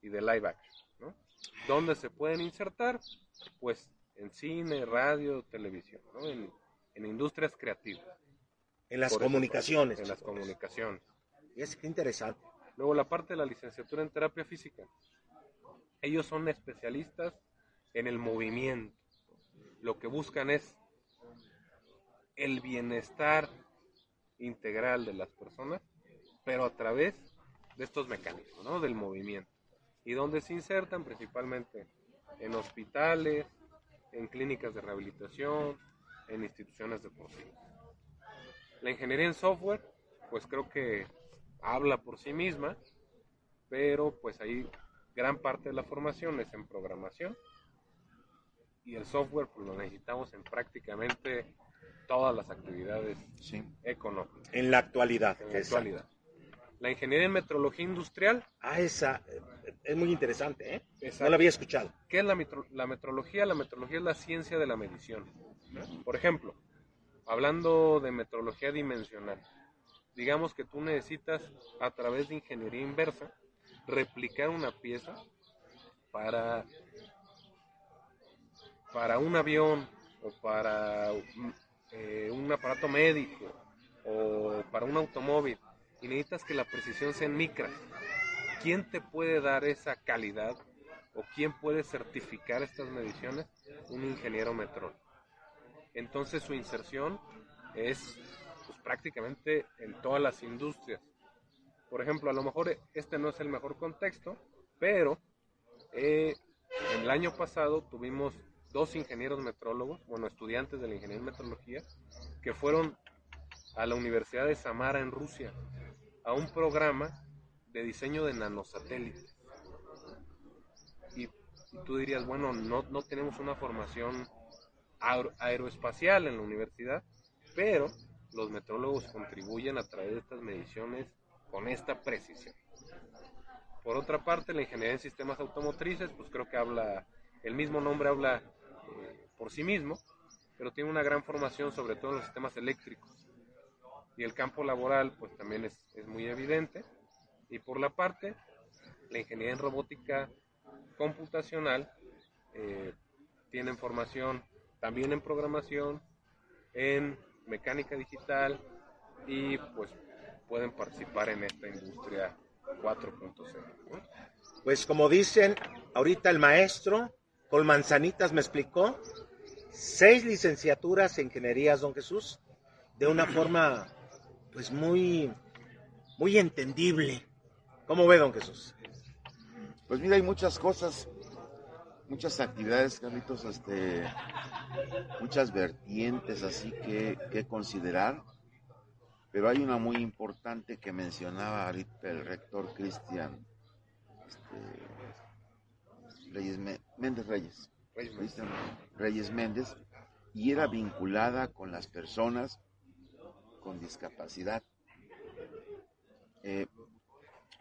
[SPEAKER 3] y de live action, ¿no? ¿Dónde se pueden insertar? Pues en cine, radio, televisión, ¿no? en, industrias creativas.
[SPEAKER 1] En las comunicaciones.
[SPEAKER 3] En las comunicaciones.
[SPEAKER 1] Es interesante.
[SPEAKER 3] Luego la parte de la licenciatura en terapia física. Ellos son especialistas en el movimiento. Lo que buscan es el bienestar integral de las personas, pero a través de estos mecanismos, ¿no? Del movimiento. Y donde se insertan principalmente en hospitales, en clínicas de rehabilitación, en instituciones deportivas. La ingeniería en software, pues creo que habla por sí misma, pero pues ahí gran parte de la formación es en programación y el software pues lo necesitamos en prácticamente todas las actividades económicas.
[SPEAKER 1] En la actualidad.
[SPEAKER 3] En la actualidad. La ingeniería en metrología industrial.
[SPEAKER 1] Ah, esa es muy interesante, ¿eh?
[SPEAKER 3] Exacto.
[SPEAKER 1] No la había escuchado.
[SPEAKER 3] ¿Qué es la, metro- la metrología? La metrología es la ciencia de la medición. Por ejemplo, hablando de metrología dimensional, digamos que tú necesitas, a través de ingeniería inversa, replicar una pieza para, para un avión o para eh, un aparato médico o para un automóvil y necesitas que la precisión sea en micras. ¿Quién te puede dar esa calidad o quién puede certificar estas mediciones? Un ingeniero metrólogo. Entonces su inserción es prácticamente en todas las industrias. Por ejemplo, a lo mejor este no es el mejor contexto, pero eh, el año pasado tuvimos dos ingenieros metrólogos, bueno, estudiantes de la ingeniería en metrología, que fueron a la Universidad de Samara en Rusia a un programa de diseño de nanosatélites. Y, y tú dirías, bueno, no, no tenemos una formación aero- aeroespacial en la universidad, pero los metrólogos contribuyen a través de estas mediciones con esta precisión. Por otra parte, la ingeniería en sistemas automotrices, pues creo que habla, el mismo nombre habla eh, por sí mismo, pero tiene una gran formación sobre todo en los sistemas eléctricos. Y el campo laboral, pues también es, es muy evidente. Y por la parte, la ingeniería en robótica computacional, eh, tienen formación también en programación, en mecánica digital y pues pueden participar en esta industria 4.0. ¿no?
[SPEAKER 1] Pues como dicen ahorita el maestro, con manzanitas me explicó, seis licenciaturas en ingenierías, don Jesús, de una forma pues muy, muy entendible. ¿Cómo ve, don Jesús?
[SPEAKER 2] Pues mira, hay muchas cosas, muchas actividades, Carlitos, este, muchas vertientes así que, que considerar, pero hay una muy importante que mencionaba ahorita el rector Cristian este, Reyes Méndez Reyes, Cristian Reyes Méndez, y era vinculada con las personas con discapacidad. Eh,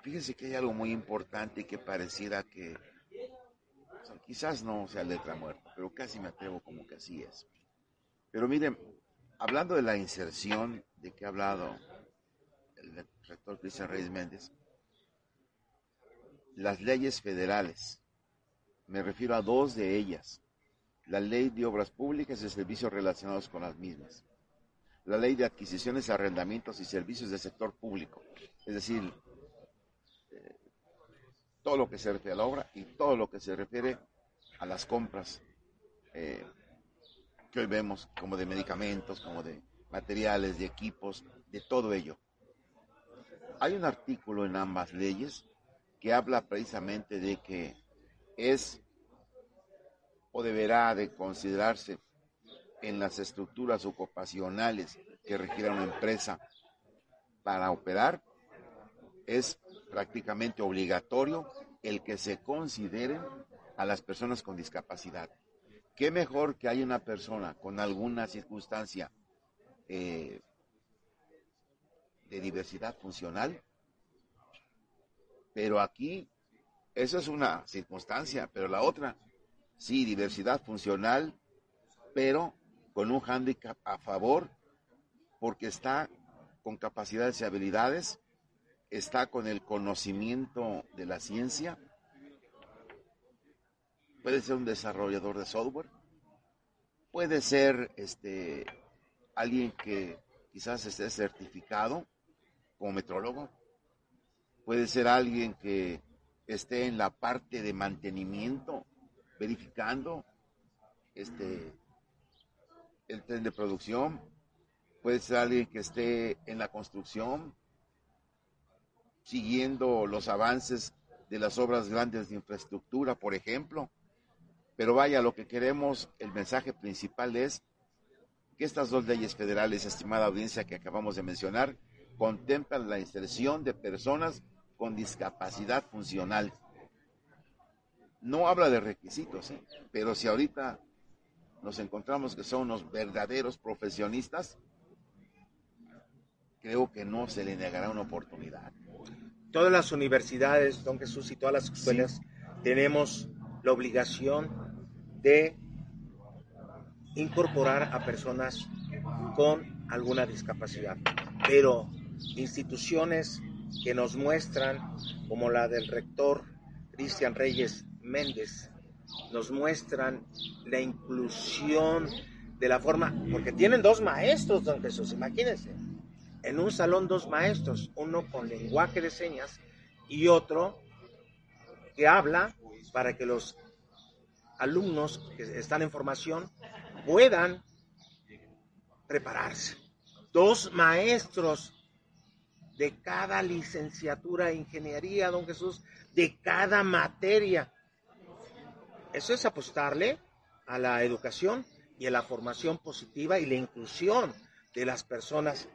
[SPEAKER 2] Fíjense que hay algo muy importante que pareciera que quizás no sea letra muerta, pero casi me atrevo como que así es. Pero miren, hablando de la inserción de que ha hablado el rector Cristian Reyes Méndez, las leyes federales, me refiero a dos de ellas, la ley de obras públicas y servicios relacionados con las mismas, la ley de adquisiciones, arrendamientos y servicios del sector público, es decir, todo lo que se refiere a la obra y todo lo que se refiere a las compras eh, que hoy vemos, como de medicamentos, como de materiales, de equipos, de todo ello. Hay un artículo en ambas leyes que habla precisamente de que es o deberá de considerarse en las estructuras ocupacionales que requiera una empresa para operar, es prácticamente obligatorio el que se consideren a las personas con discapacidad. Qué mejor que haya una persona con alguna circunstancia eh, de diversidad funcional, pero aquí eso es una circunstancia, pero la otra, sí, diversidad funcional, pero con un hándicap a favor, porque está con capacidades y habilidades está con el conocimiento de la ciencia, puede ser un desarrollador de software, puede ser este alguien que quizás esté certificado como metrólogo, puede ser alguien que esté en la parte de mantenimiento, verificando este el tren de producción, puede ser alguien que esté en la construcción, siguiendo los avances de las obras grandes de infraestructura, por ejemplo. Pero vaya, lo que queremos, el mensaje principal es que estas dos leyes federales, estimada audiencia que acabamos de mencionar, contemplan la inserción de personas con discapacidad funcional. No habla de requisitos, ¿eh? pero si ahorita nos encontramos que son unos verdaderos profesionistas, creo que no se le negará una oportunidad.
[SPEAKER 1] Todas las universidades, don Jesús, y todas las escuelas tenemos la obligación de incorporar a personas con alguna discapacidad. Pero instituciones que nos muestran, como la del rector Cristian Reyes Méndez, nos muestran la inclusión de la forma, porque tienen dos maestros, don Jesús, imagínense, en un salón dos maestros, uno con lenguaje de señas y otro que habla para que los alumnos que están en formación puedan prepararse. Dos maestros de cada licenciatura de ingeniería, don Jesús, de cada materia. Eso es apostarle a la educación y a la formación positiva y la inclusión de las personas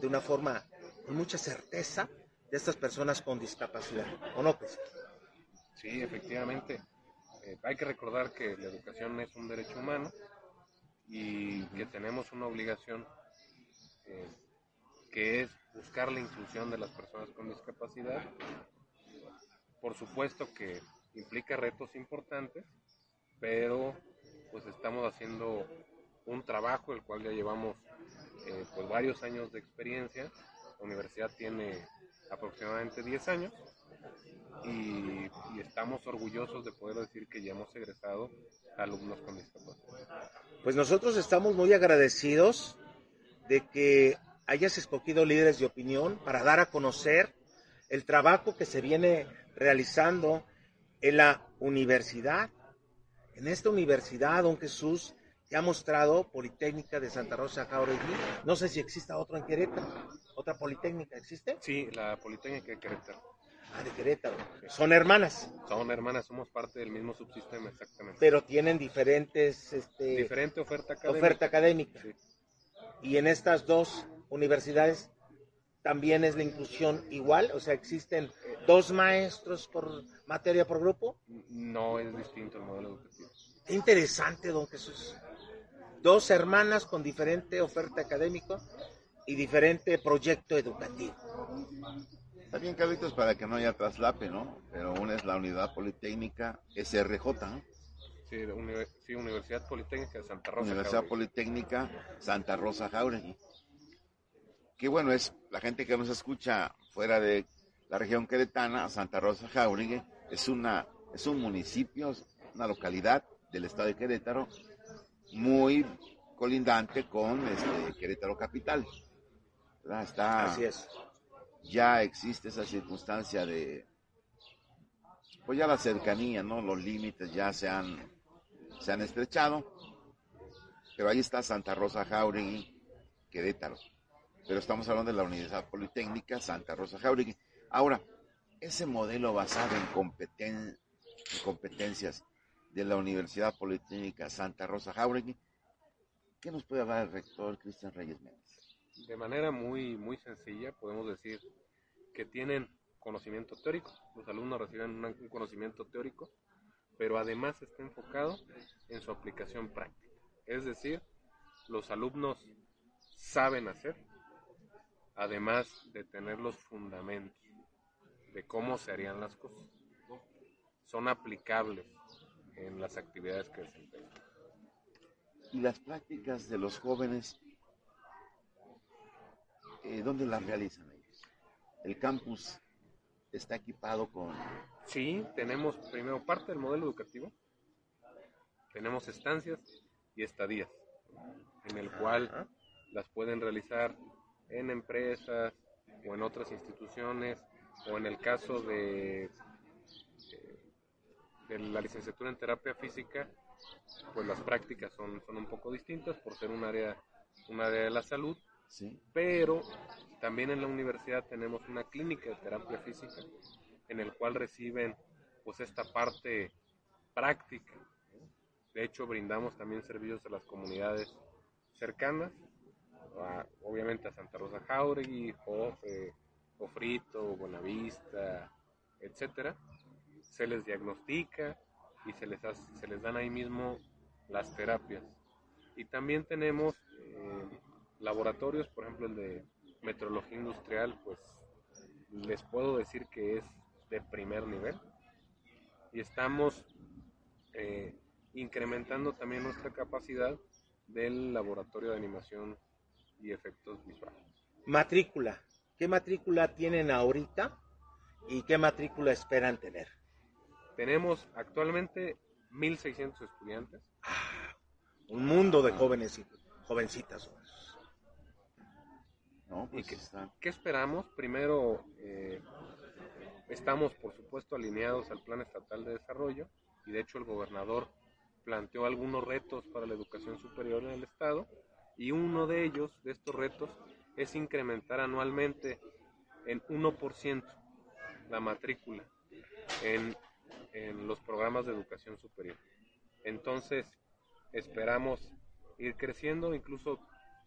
[SPEAKER 1] de una forma con mucha certeza de estas personas con discapacidad. ¿O no, pues?
[SPEAKER 3] Sí, efectivamente. Eh, hay que recordar que la educación es un derecho humano y que tenemos una obligación eh, que es buscar la inclusión de las personas con discapacidad. Por supuesto que implica retos importantes, pero pues estamos haciendo un trabajo el cual ya llevamos eh, pues varios años de experiencia. La universidad tiene aproximadamente 10 años y, y, estamos orgullosos de poder decir que ya hemos egresado alumnos con discapacidad.
[SPEAKER 1] Pues nosotros estamos muy agradecidos de que hayas escogido líderes de opinión para dar a conocer el trabajo que se viene realizando en la universidad. En esta universidad, don Jesús, te ha mostrado Politécnica de Santa Rosa Jauregui. No sé si exista otro en Querétaro. ¿Otra Politécnica existe?
[SPEAKER 3] Sí, la Politécnica de Querétaro.
[SPEAKER 1] Ah, de Querétaro. Son hermanas.
[SPEAKER 3] Son hermanas, somos parte del mismo subsistema, exactamente.
[SPEAKER 1] Pero tienen diferentes... Este,
[SPEAKER 3] Diferente oferta académica.
[SPEAKER 1] Oferta académica.
[SPEAKER 3] Sí.
[SPEAKER 1] Y en estas dos universidades también es la inclusión igual, o sea, existen dos maestros por materia por grupo.
[SPEAKER 3] No es distinto el modelo educativo.
[SPEAKER 1] Qué interesante, don Jesús. Dos hermanas con diferente oferta académica y diferente proyecto educativo.
[SPEAKER 2] También, Carlitos, para que no haya traslape, ¿no? Pero una es la Unidad Politécnica SRJ, ¿no?
[SPEAKER 3] Sí, uni sí Universidad Politécnica de Santa Rosa.
[SPEAKER 2] Universidad
[SPEAKER 3] Jauregui.
[SPEAKER 2] Politécnica Santa Rosa Jauregui. Qué bueno es la gente que nos escucha fuera de la región queretana, Santa Rosa Jauregui, es una es un municipio, una localidad del estado de Querétaro muy colindante con este, Querétaro capital. ¿verdad? Está
[SPEAKER 1] Así es.
[SPEAKER 2] ya existe esa circunstancia de, pues ya la cercanía, ¿no? Los límites ya se han, se han estrechado, pero ahí está Santa Rosa Jauregui, Querétaro. Pero estamos hablando de la Universidad Politécnica Santa Rosa Jauregui. Ahora, ese modelo basado en, competen- en competencias de la Universidad Politécnica Santa Rosa Jauregui, ¿qué nos puede hablar el rector Cristian Reyes Méndez?
[SPEAKER 3] De manera muy, muy sencilla, podemos decir que tienen conocimiento teórico, los alumnos reciben un conocimiento teórico, pero además está enfocado en su aplicación práctica. Es decir, los alumnos saben hacer, además de tener los fundamentos de cómo se harían las cosas. Son aplicables en las actividades que desempeñan.
[SPEAKER 2] Y las prácticas de los jóvenes, eh, ¿dónde las realizan ellos? El campus está equipado con...
[SPEAKER 3] Sí, tenemos primero parte del modelo educativo, tenemos estancias y estadías, en el cual las pueden realizar en empresas o en otras instituciones, o en el caso de, de la licenciatura en terapia física, pues las prácticas son, son un poco distintas por ser un área, un área de la salud,
[SPEAKER 2] ¿sí?
[SPEAKER 3] pero también en la universidad tenemos una clínica de terapia física en el cual reciben pues esta parte práctica. De hecho, brindamos también servicios a las comunidades cercanas, a- obviamente a Santa Rosa Jauregui, Jofe, Jofrito, Buenavista, etcétera. Se les diagnostica y se les, hace- se les dan ahí mismo las terapias. Y también tenemos eh, laboratorios, por ejemplo el de metrología industrial, pues les puedo decir que es de primer nivel. Y estamos eh, incrementando también nuestra capacidad del laboratorio de animación y efectos visuales.
[SPEAKER 1] Matrícula. ¿Qué matrícula tienen ahorita y qué matrícula esperan tener?
[SPEAKER 3] Tenemos actualmente 1.600 estudiantes.
[SPEAKER 1] Ah, un mundo de jóvenes y jovencitas.
[SPEAKER 3] ¿Y pues qué, qué, esperamos? Primero, eh, estamos por supuesto alineados al Plan Estatal de Desarrollo y de hecho el gobernador planteó algunos retos para la educación superior en el Estado y uno de ellos, de estos retos, es incrementar anualmente en 1% la matrícula en, en los programas de educación superior. Entonces, esperamos ir creciendo, incluso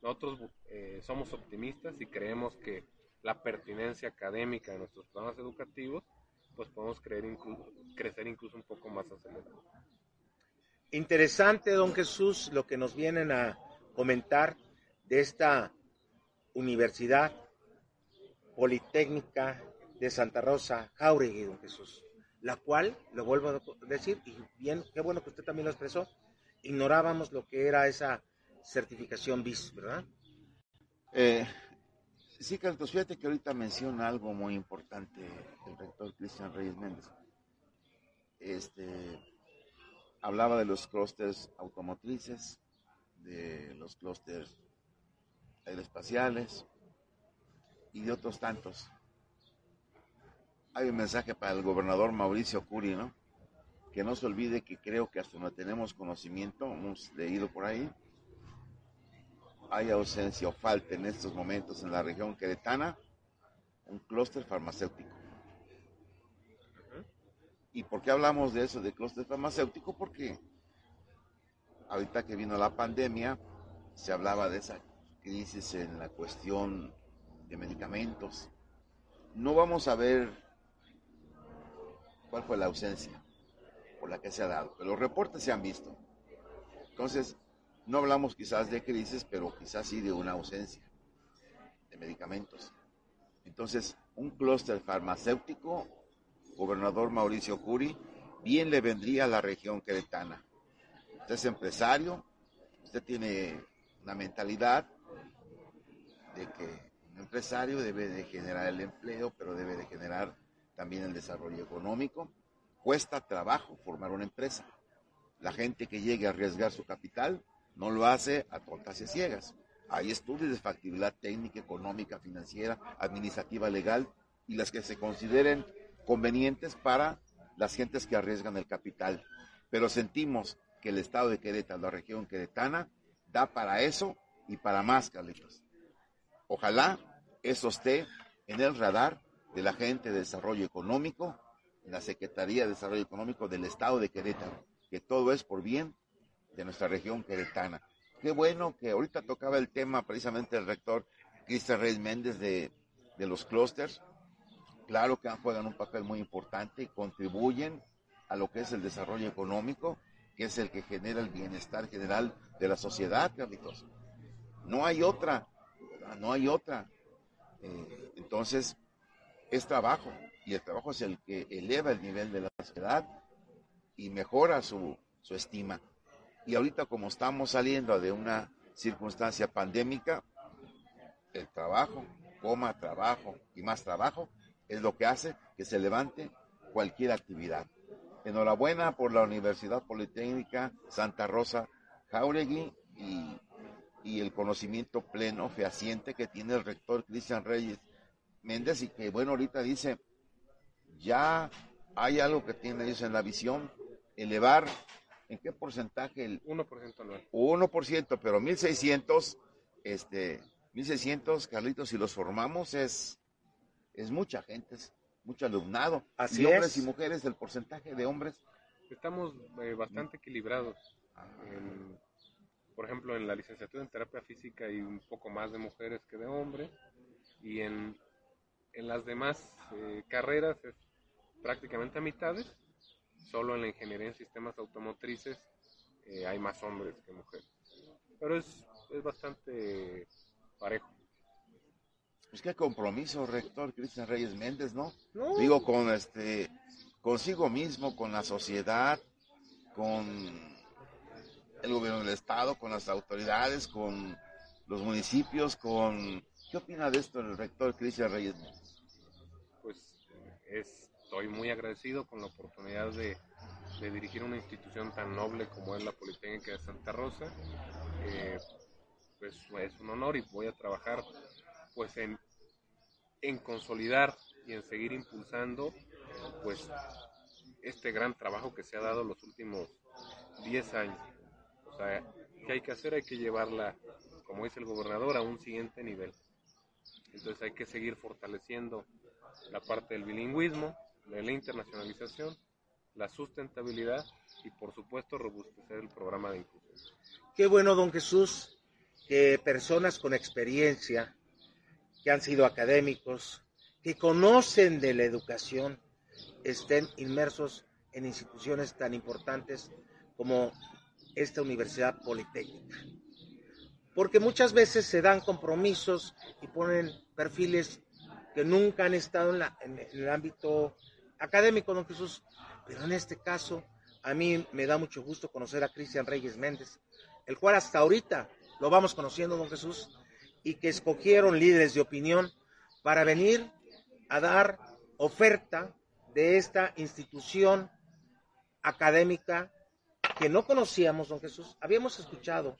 [SPEAKER 3] nosotros eh, somos optimistas y creemos que la pertinencia académica de nuestros programas educativos, pues podemos creer crecer incluso un poco más acelerado.
[SPEAKER 1] Interesante, don Jesús, lo que nos vienen a comentar de esta Universidad Politécnica de Santa Rosa Jauregui, don Jesús, la cual, lo vuelvo a decir, y bien, qué bueno que usted también lo expresó, ignorábamos lo que era esa certificación BIS, ¿verdad?
[SPEAKER 2] Eh, sí, Carlos, fíjate que ahorita menciona algo muy importante el rector Cristian Reyes Méndez. Este, hablaba de los clústeres automotrices, de los clústeres aeroespaciales y de otros tantos. Hay un mensaje para el gobernador Mauricio Curi, ¿no? Que no se olvide que creo que hasta no tenemos conocimiento, hemos leído por ahí, hay ausencia o falta en estos momentos en la región queretana un clúster farmacéutico. ¿Y por qué hablamos de eso, de clúster farmacéutico? Porque ahorita que vino la pandemia, se hablaba de esa crisis en la cuestión de medicamentos. No vamos a ver cuál fue la ausencia por la que se ha dado, los reportes se han visto. Entonces, no hablamos quizás de crisis, pero quizás sí de una ausencia de medicamentos. Entonces, un clúster farmacéutico gobernador Mauricio Curi, bien le vendría a la región queretana. Usted es empresario, usted tiene una mentalidad de que un empresario debe de generar el empleo, pero debe de generar también el desarrollo económico. Cuesta trabajo formar una empresa. La gente que llegue a arriesgar su capital no lo hace a tontas y ciegas. Hay estudios de factibilidad técnica, económica, financiera, administrativa, legal y las que se consideren convenientes para las gentes que arriesgan el capital. Pero sentimos que el estado de Querétaro, la región queretana, da para eso y para más, Carlitos. Ojalá eso esté en el radar de la gente de desarrollo económico, la Secretaría de Desarrollo Económico del Estado de Querétaro, que todo es por bien de nuestra región queretana. Qué bueno que ahorita tocaba el tema precisamente el rector Cristian Reyes Méndez de, de los clústeres, claro que juegan un papel muy importante y contribuyen a lo que es el desarrollo económico, que es el que genera el bienestar general de la sociedad, Carlitos. No hay otra, no hay otra. Eh, entonces, es trabajo, y el trabajo es el que eleva el nivel de la sociedad y mejora su, su estima. Y ahorita como estamos saliendo de una circunstancia pandémica, el trabajo, coma, trabajo y más trabajo, es lo que hace que se levante cualquier actividad. Enhorabuena por la Universidad Politécnica Santa Rosa Jauregui y, el conocimiento pleno, fehaciente que tiene el rector Cristian Reyes Méndez y que, bueno, ahorita dice, ya hay algo que tiene ellos en la visión, elevar, ¿en qué porcentaje? El
[SPEAKER 3] 1% anual.
[SPEAKER 2] 1%, pero 1.600, este, 1.600, Carlitos, si los formamos es es mucha gente, es mucho alumnado.
[SPEAKER 1] Así
[SPEAKER 2] y hombres y mujeres, el porcentaje de hombres.
[SPEAKER 3] Estamos eh, bastante equilibrados. por ejemplo, en la licenciatura en terapia física hay un poco más de mujeres que de hombres. Y en, en las demás eh, carreras es prácticamente a mitades. Solo en la ingeniería en sistemas automotrices eh, hay más hombres que mujeres. Pero es, es bastante parejo.
[SPEAKER 2] Pues qué compromiso, rector Cristian Reyes Méndez, ¿no?
[SPEAKER 1] No.
[SPEAKER 2] Digo, con este, consigo mismo, con la sociedad, con el gobierno del estado, con las autoridades, con los municipios, con... ¿Qué opina de esto el rector Cristian Reyes Méndez?
[SPEAKER 3] Es, estoy muy agradecido con la oportunidad de, dirigir una institución tan noble como es la Politécnica de Santa Rosa. Eh, pues es un honor y voy a trabajar pues en, en consolidar y en seguir impulsando pues este gran trabajo que se ha dado los últimos 10 años. O sea, ¿qué hay que hacer? Hay que llevarla, como dice el gobernador, a un siguiente nivel. Entonces hay que seguir fortaleciendo la parte del bilingüismo, de la internacionalización, la sustentabilidad y por supuesto robustecer el programa de inclusión.
[SPEAKER 1] Qué bueno, don Jesús, que personas con experiencia, que han sido académicos, que conocen de la educación, estén inmersos en instituciones tan importantes como esta Universidad Politécnica. Porque muchas veces se dan compromisos y ponen perfiles que nunca han estado en, la, en, el ámbito académico, don Jesús. Pero en este caso, a mí me da mucho gusto conocer a Cristian Reyes Méndez, el cual hasta ahorita lo vamos conociendo, don Jesús, y que escogieron líderes de opinión para venir a dar oferta de esta institución académica que no conocíamos, don Jesús, habíamos escuchado,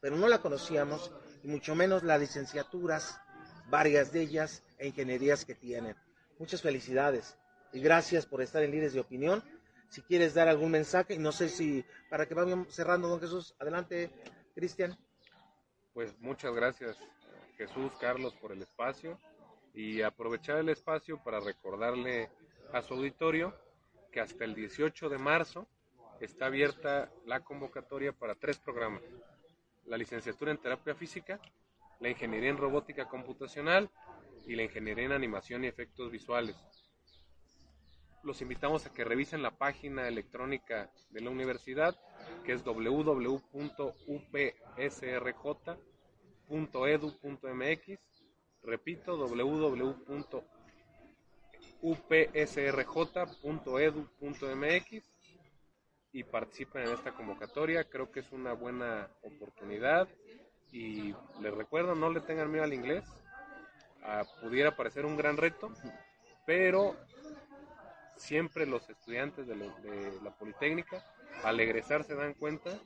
[SPEAKER 1] pero no la conocíamos, y mucho menos las licenciaturas, varias de ellas, e ingenierías que tienen. Muchas felicidades y gracias por estar en Líderes de Opinión. Si quieres dar algún mensaje, no sé si para que vayamos cerrando, don Jesús, adelante, Cristian.
[SPEAKER 3] Pues muchas gracias, Jesús, Carlos, por el espacio y aprovechar el espacio para recordarle a su auditorio que hasta el 18 de marzo está abierta la convocatoria para tres programas. La licenciatura en terapia física, la ingeniería en robótica computacional y la ingeniería en animación y efectos visuales. Los invitamos a que revisen la página electrónica de la universidad, que es www.upsrj.edu.mx. Repito, www.upsrj.edu.mx y participen en esta convocatoria. Creo que es una buena oportunidad y les recuerdo, no le tengan miedo al inglés. Pudiera parecer un gran reto, pero siempre los estudiantes de, lo- de la Politécnica al egresar se dan cuenta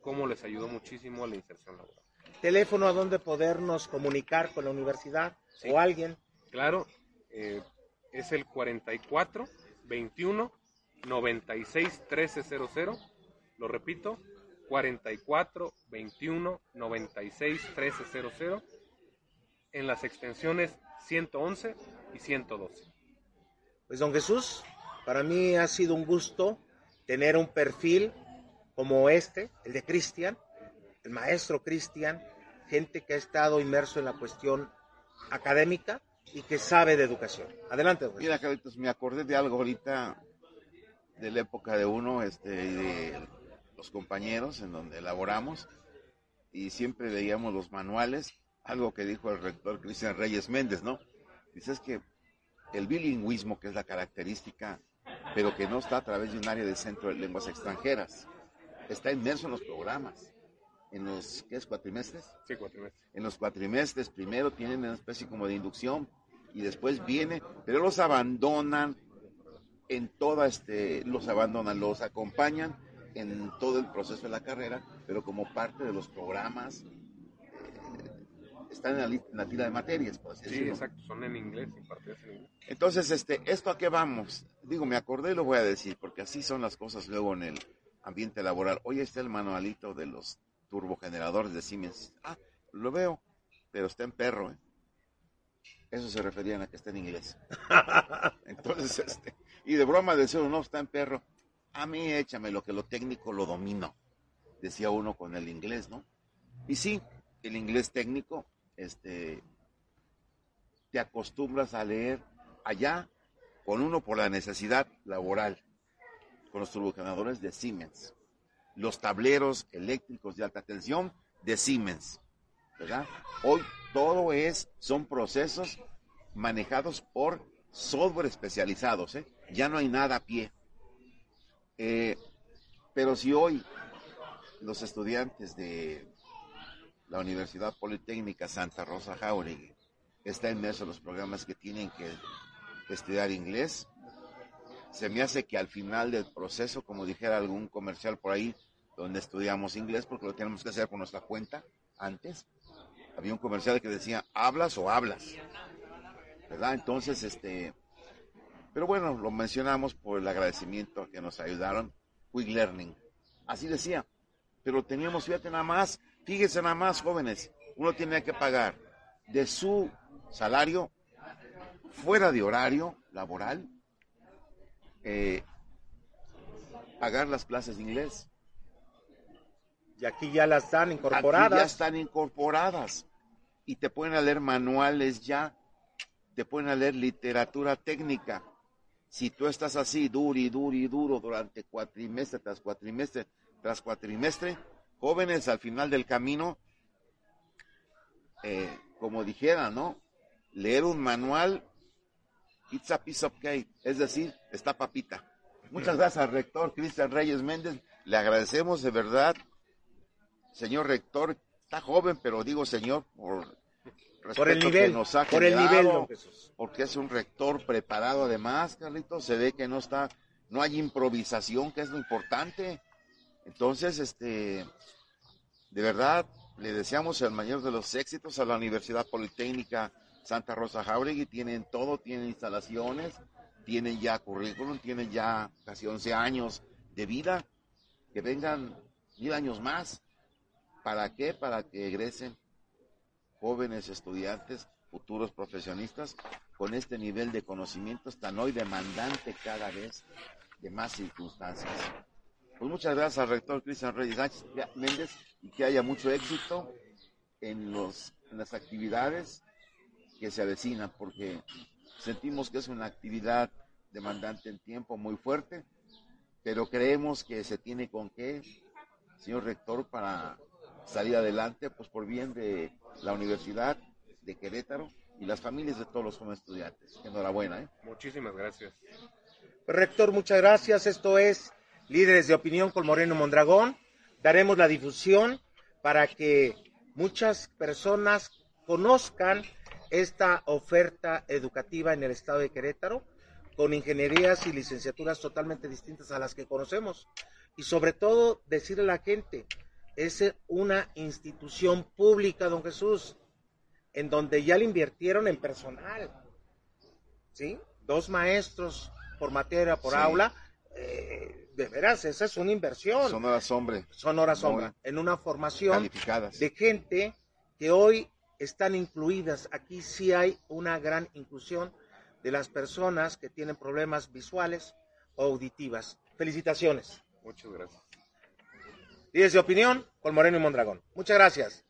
[SPEAKER 3] cómo les ayudó muchísimo a la inserción laboral.
[SPEAKER 1] Teléfono a donde podernos comunicar con la universidad
[SPEAKER 3] Sí.
[SPEAKER 1] o alguien.
[SPEAKER 3] Claro, eh, es el 44 21 96 1300. Lo repito, 44 21 96 1300 en las extensiones 111 y 112.
[SPEAKER 1] Pues don Jesús, para mí ha sido un gusto tener un perfil como este, el de Cristian, el maestro Cristian, gente que ha estado inmerso en la cuestión académica y que sabe de educación. Adelante, don Jesús.
[SPEAKER 2] Mira, Carlitos, me acordé de algo ahorita de la época de uno este, y de los compañeros en donde elaboramos y siempre veíamos los manuales, algo que dijo el rector Cristian Reyes Méndez, ¿no? Dice es que el bilingüismo, que es la característica, pero que no está a través de un área de centro de lenguas extranjeras, está inmerso en los programas, en los, ¿qué es, cuatrimestres?
[SPEAKER 3] Sí, cuatrimestres.
[SPEAKER 2] en los cuatrimestres primero tienen una especie como de inducción y después viene, pero los abandonan en toda este, los abandonan, los acompañan en todo el proceso de la carrera, pero como parte de los programas, están en la, li- en la tira de materias, por así
[SPEAKER 3] Sí,
[SPEAKER 2] decirlo.
[SPEAKER 3] exacto, son en inglés, impartidas en inglés.
[SPEAKER 2] Entonces, este, ¿esto a qué vamos? Digo, me acordé y lo voy a decir, porque así son las cosas luego en el ambiente laboral. Hoy está el manualito de los turbogeneradores de Siemens. Ah, lo veo, pero está en perro. ¿eh? Eso se referían a que está en inglés. Entonces, este, y de broma decía uno, no, está en perro. A mí échame lo que lo técnico lo domino, decía uno con el inglés, ¿no? Y sí, el inglés técnico, este, te acostumbras a leer allá con uno por la necesidad laboral, con los turbogeneradores de Siemens, los tableros eléctricos de alta tensión de Siemens. ¿verdad? Hoy todo es, son procesos manejados por software especializados, ¿eh? ya no hay nada a pie. Eh, pero si hoy los estudiantes de la Universidad Politécnica Santa Rosa Jauregui. Está inmerso en los programas que tienen que estudiar inglés, se me hace que al final del proceso, como dijera algún comercial por ahí, donde estudiamos inglés, porque lo tenemos que hacer por nuestra cuenta antes, había un comercial que decía, hablas o hablas, ¿verdad? Entonces, este, pero bueno, lo mencionamos por el agradecimiento que nos ayudaron, Quick Learning. Así decía, pero teníamos, fíjate nada más, fíjense nada más, jóvenes, uno tiene que pagar de su salario fuera de horario laboral, eh, pagar las clases de inglés.
[SPEAKER 1] Y aquí ya las están incorporadas.
[SPEAKER 2] Aquí ya están incorporadas. Y te pueden leer manuales ya, te pueden leer literatura técnica. Si tú estás así, duro y duro y duro durante cuatrimestre tras cuatrimestre tras cuatrimestre, jóvenes al final del camino, eh, como dijera, ¿no? Leer un manual, it's a piece of cake, es decir, está papita. Muchas gracias al rector Cristian Reyes Méndez, le agradecemos de verdad, señor rector, está joven, pero digo señor por
[SPEAKER 1] por el nivel,
[SPEAKER 2] que nos ha
[SPEAKER 1] por el nivel, don Jesús.
[SPEAKER 2] porque es un rector preparado además, Carlitos, se ve que no está, no hay improvisación, que es lo importante. Entonces, este, de verdad, le deseamos el mayor de los éxitos a la Universidad Politécnica Santa Rosa Jauregui. Tienen todo, tienen instalaciones, tienen ya currículum, tienen ya casi 11 años de vida. Que vengan mil años más. ¿Para qué? Para que egresen jóvenes estudiantes, futuros profesionistas, con este nivel de conocimientos tan hoy demandante cada vez de más circunstancias. Pues muchas gracias al rector Cristian Reyes Sánchez Méndez y que haya mucho éxito en, los, en las actividades que se avecinan, porque sentimos que es una actividad demandante en tiempo muy fuerte, pero creemos que se tiene con qué, señor rector, para salir adelante, pues por bien de la Universidad de Querétaro y las familias de todos los jóvenes estudiantes. Enhorabuena. ¿eh?
[SPEAKER 3] Muchísimas gracias.
[SPEAKER 1] Rector, muchas gracias. Esto es Líderes de Opinión con Moreno Mondragón. Daremos la difusión para que muchas personas conozcan esta oferta educativa en el estado de Querétaro con ingenierías y licenciaturas totalmente distintas a las que conocemos. Y sobre todo decirle a la gente, es una institución pública, don Jesús, en donde ya le invirtieron en personal. ¿Sí? Dos maestros por materia, por aula. Eh, de veras, esa es una inversión.
[SPEAKER 2] Son horas hombre.
[SPEAKER 1] Son horas hombre. En una formación de gente que hoy están incluidas. Aquí sí hay una gran inclusión de las personas que tienen problemas visuales o auditivas. Felicitaciones.
[SPEAKER 3] Muchas gracias.
[SPEAKER 1] Líderes de opinión con Moreno y Mondragón. Muchas gracias.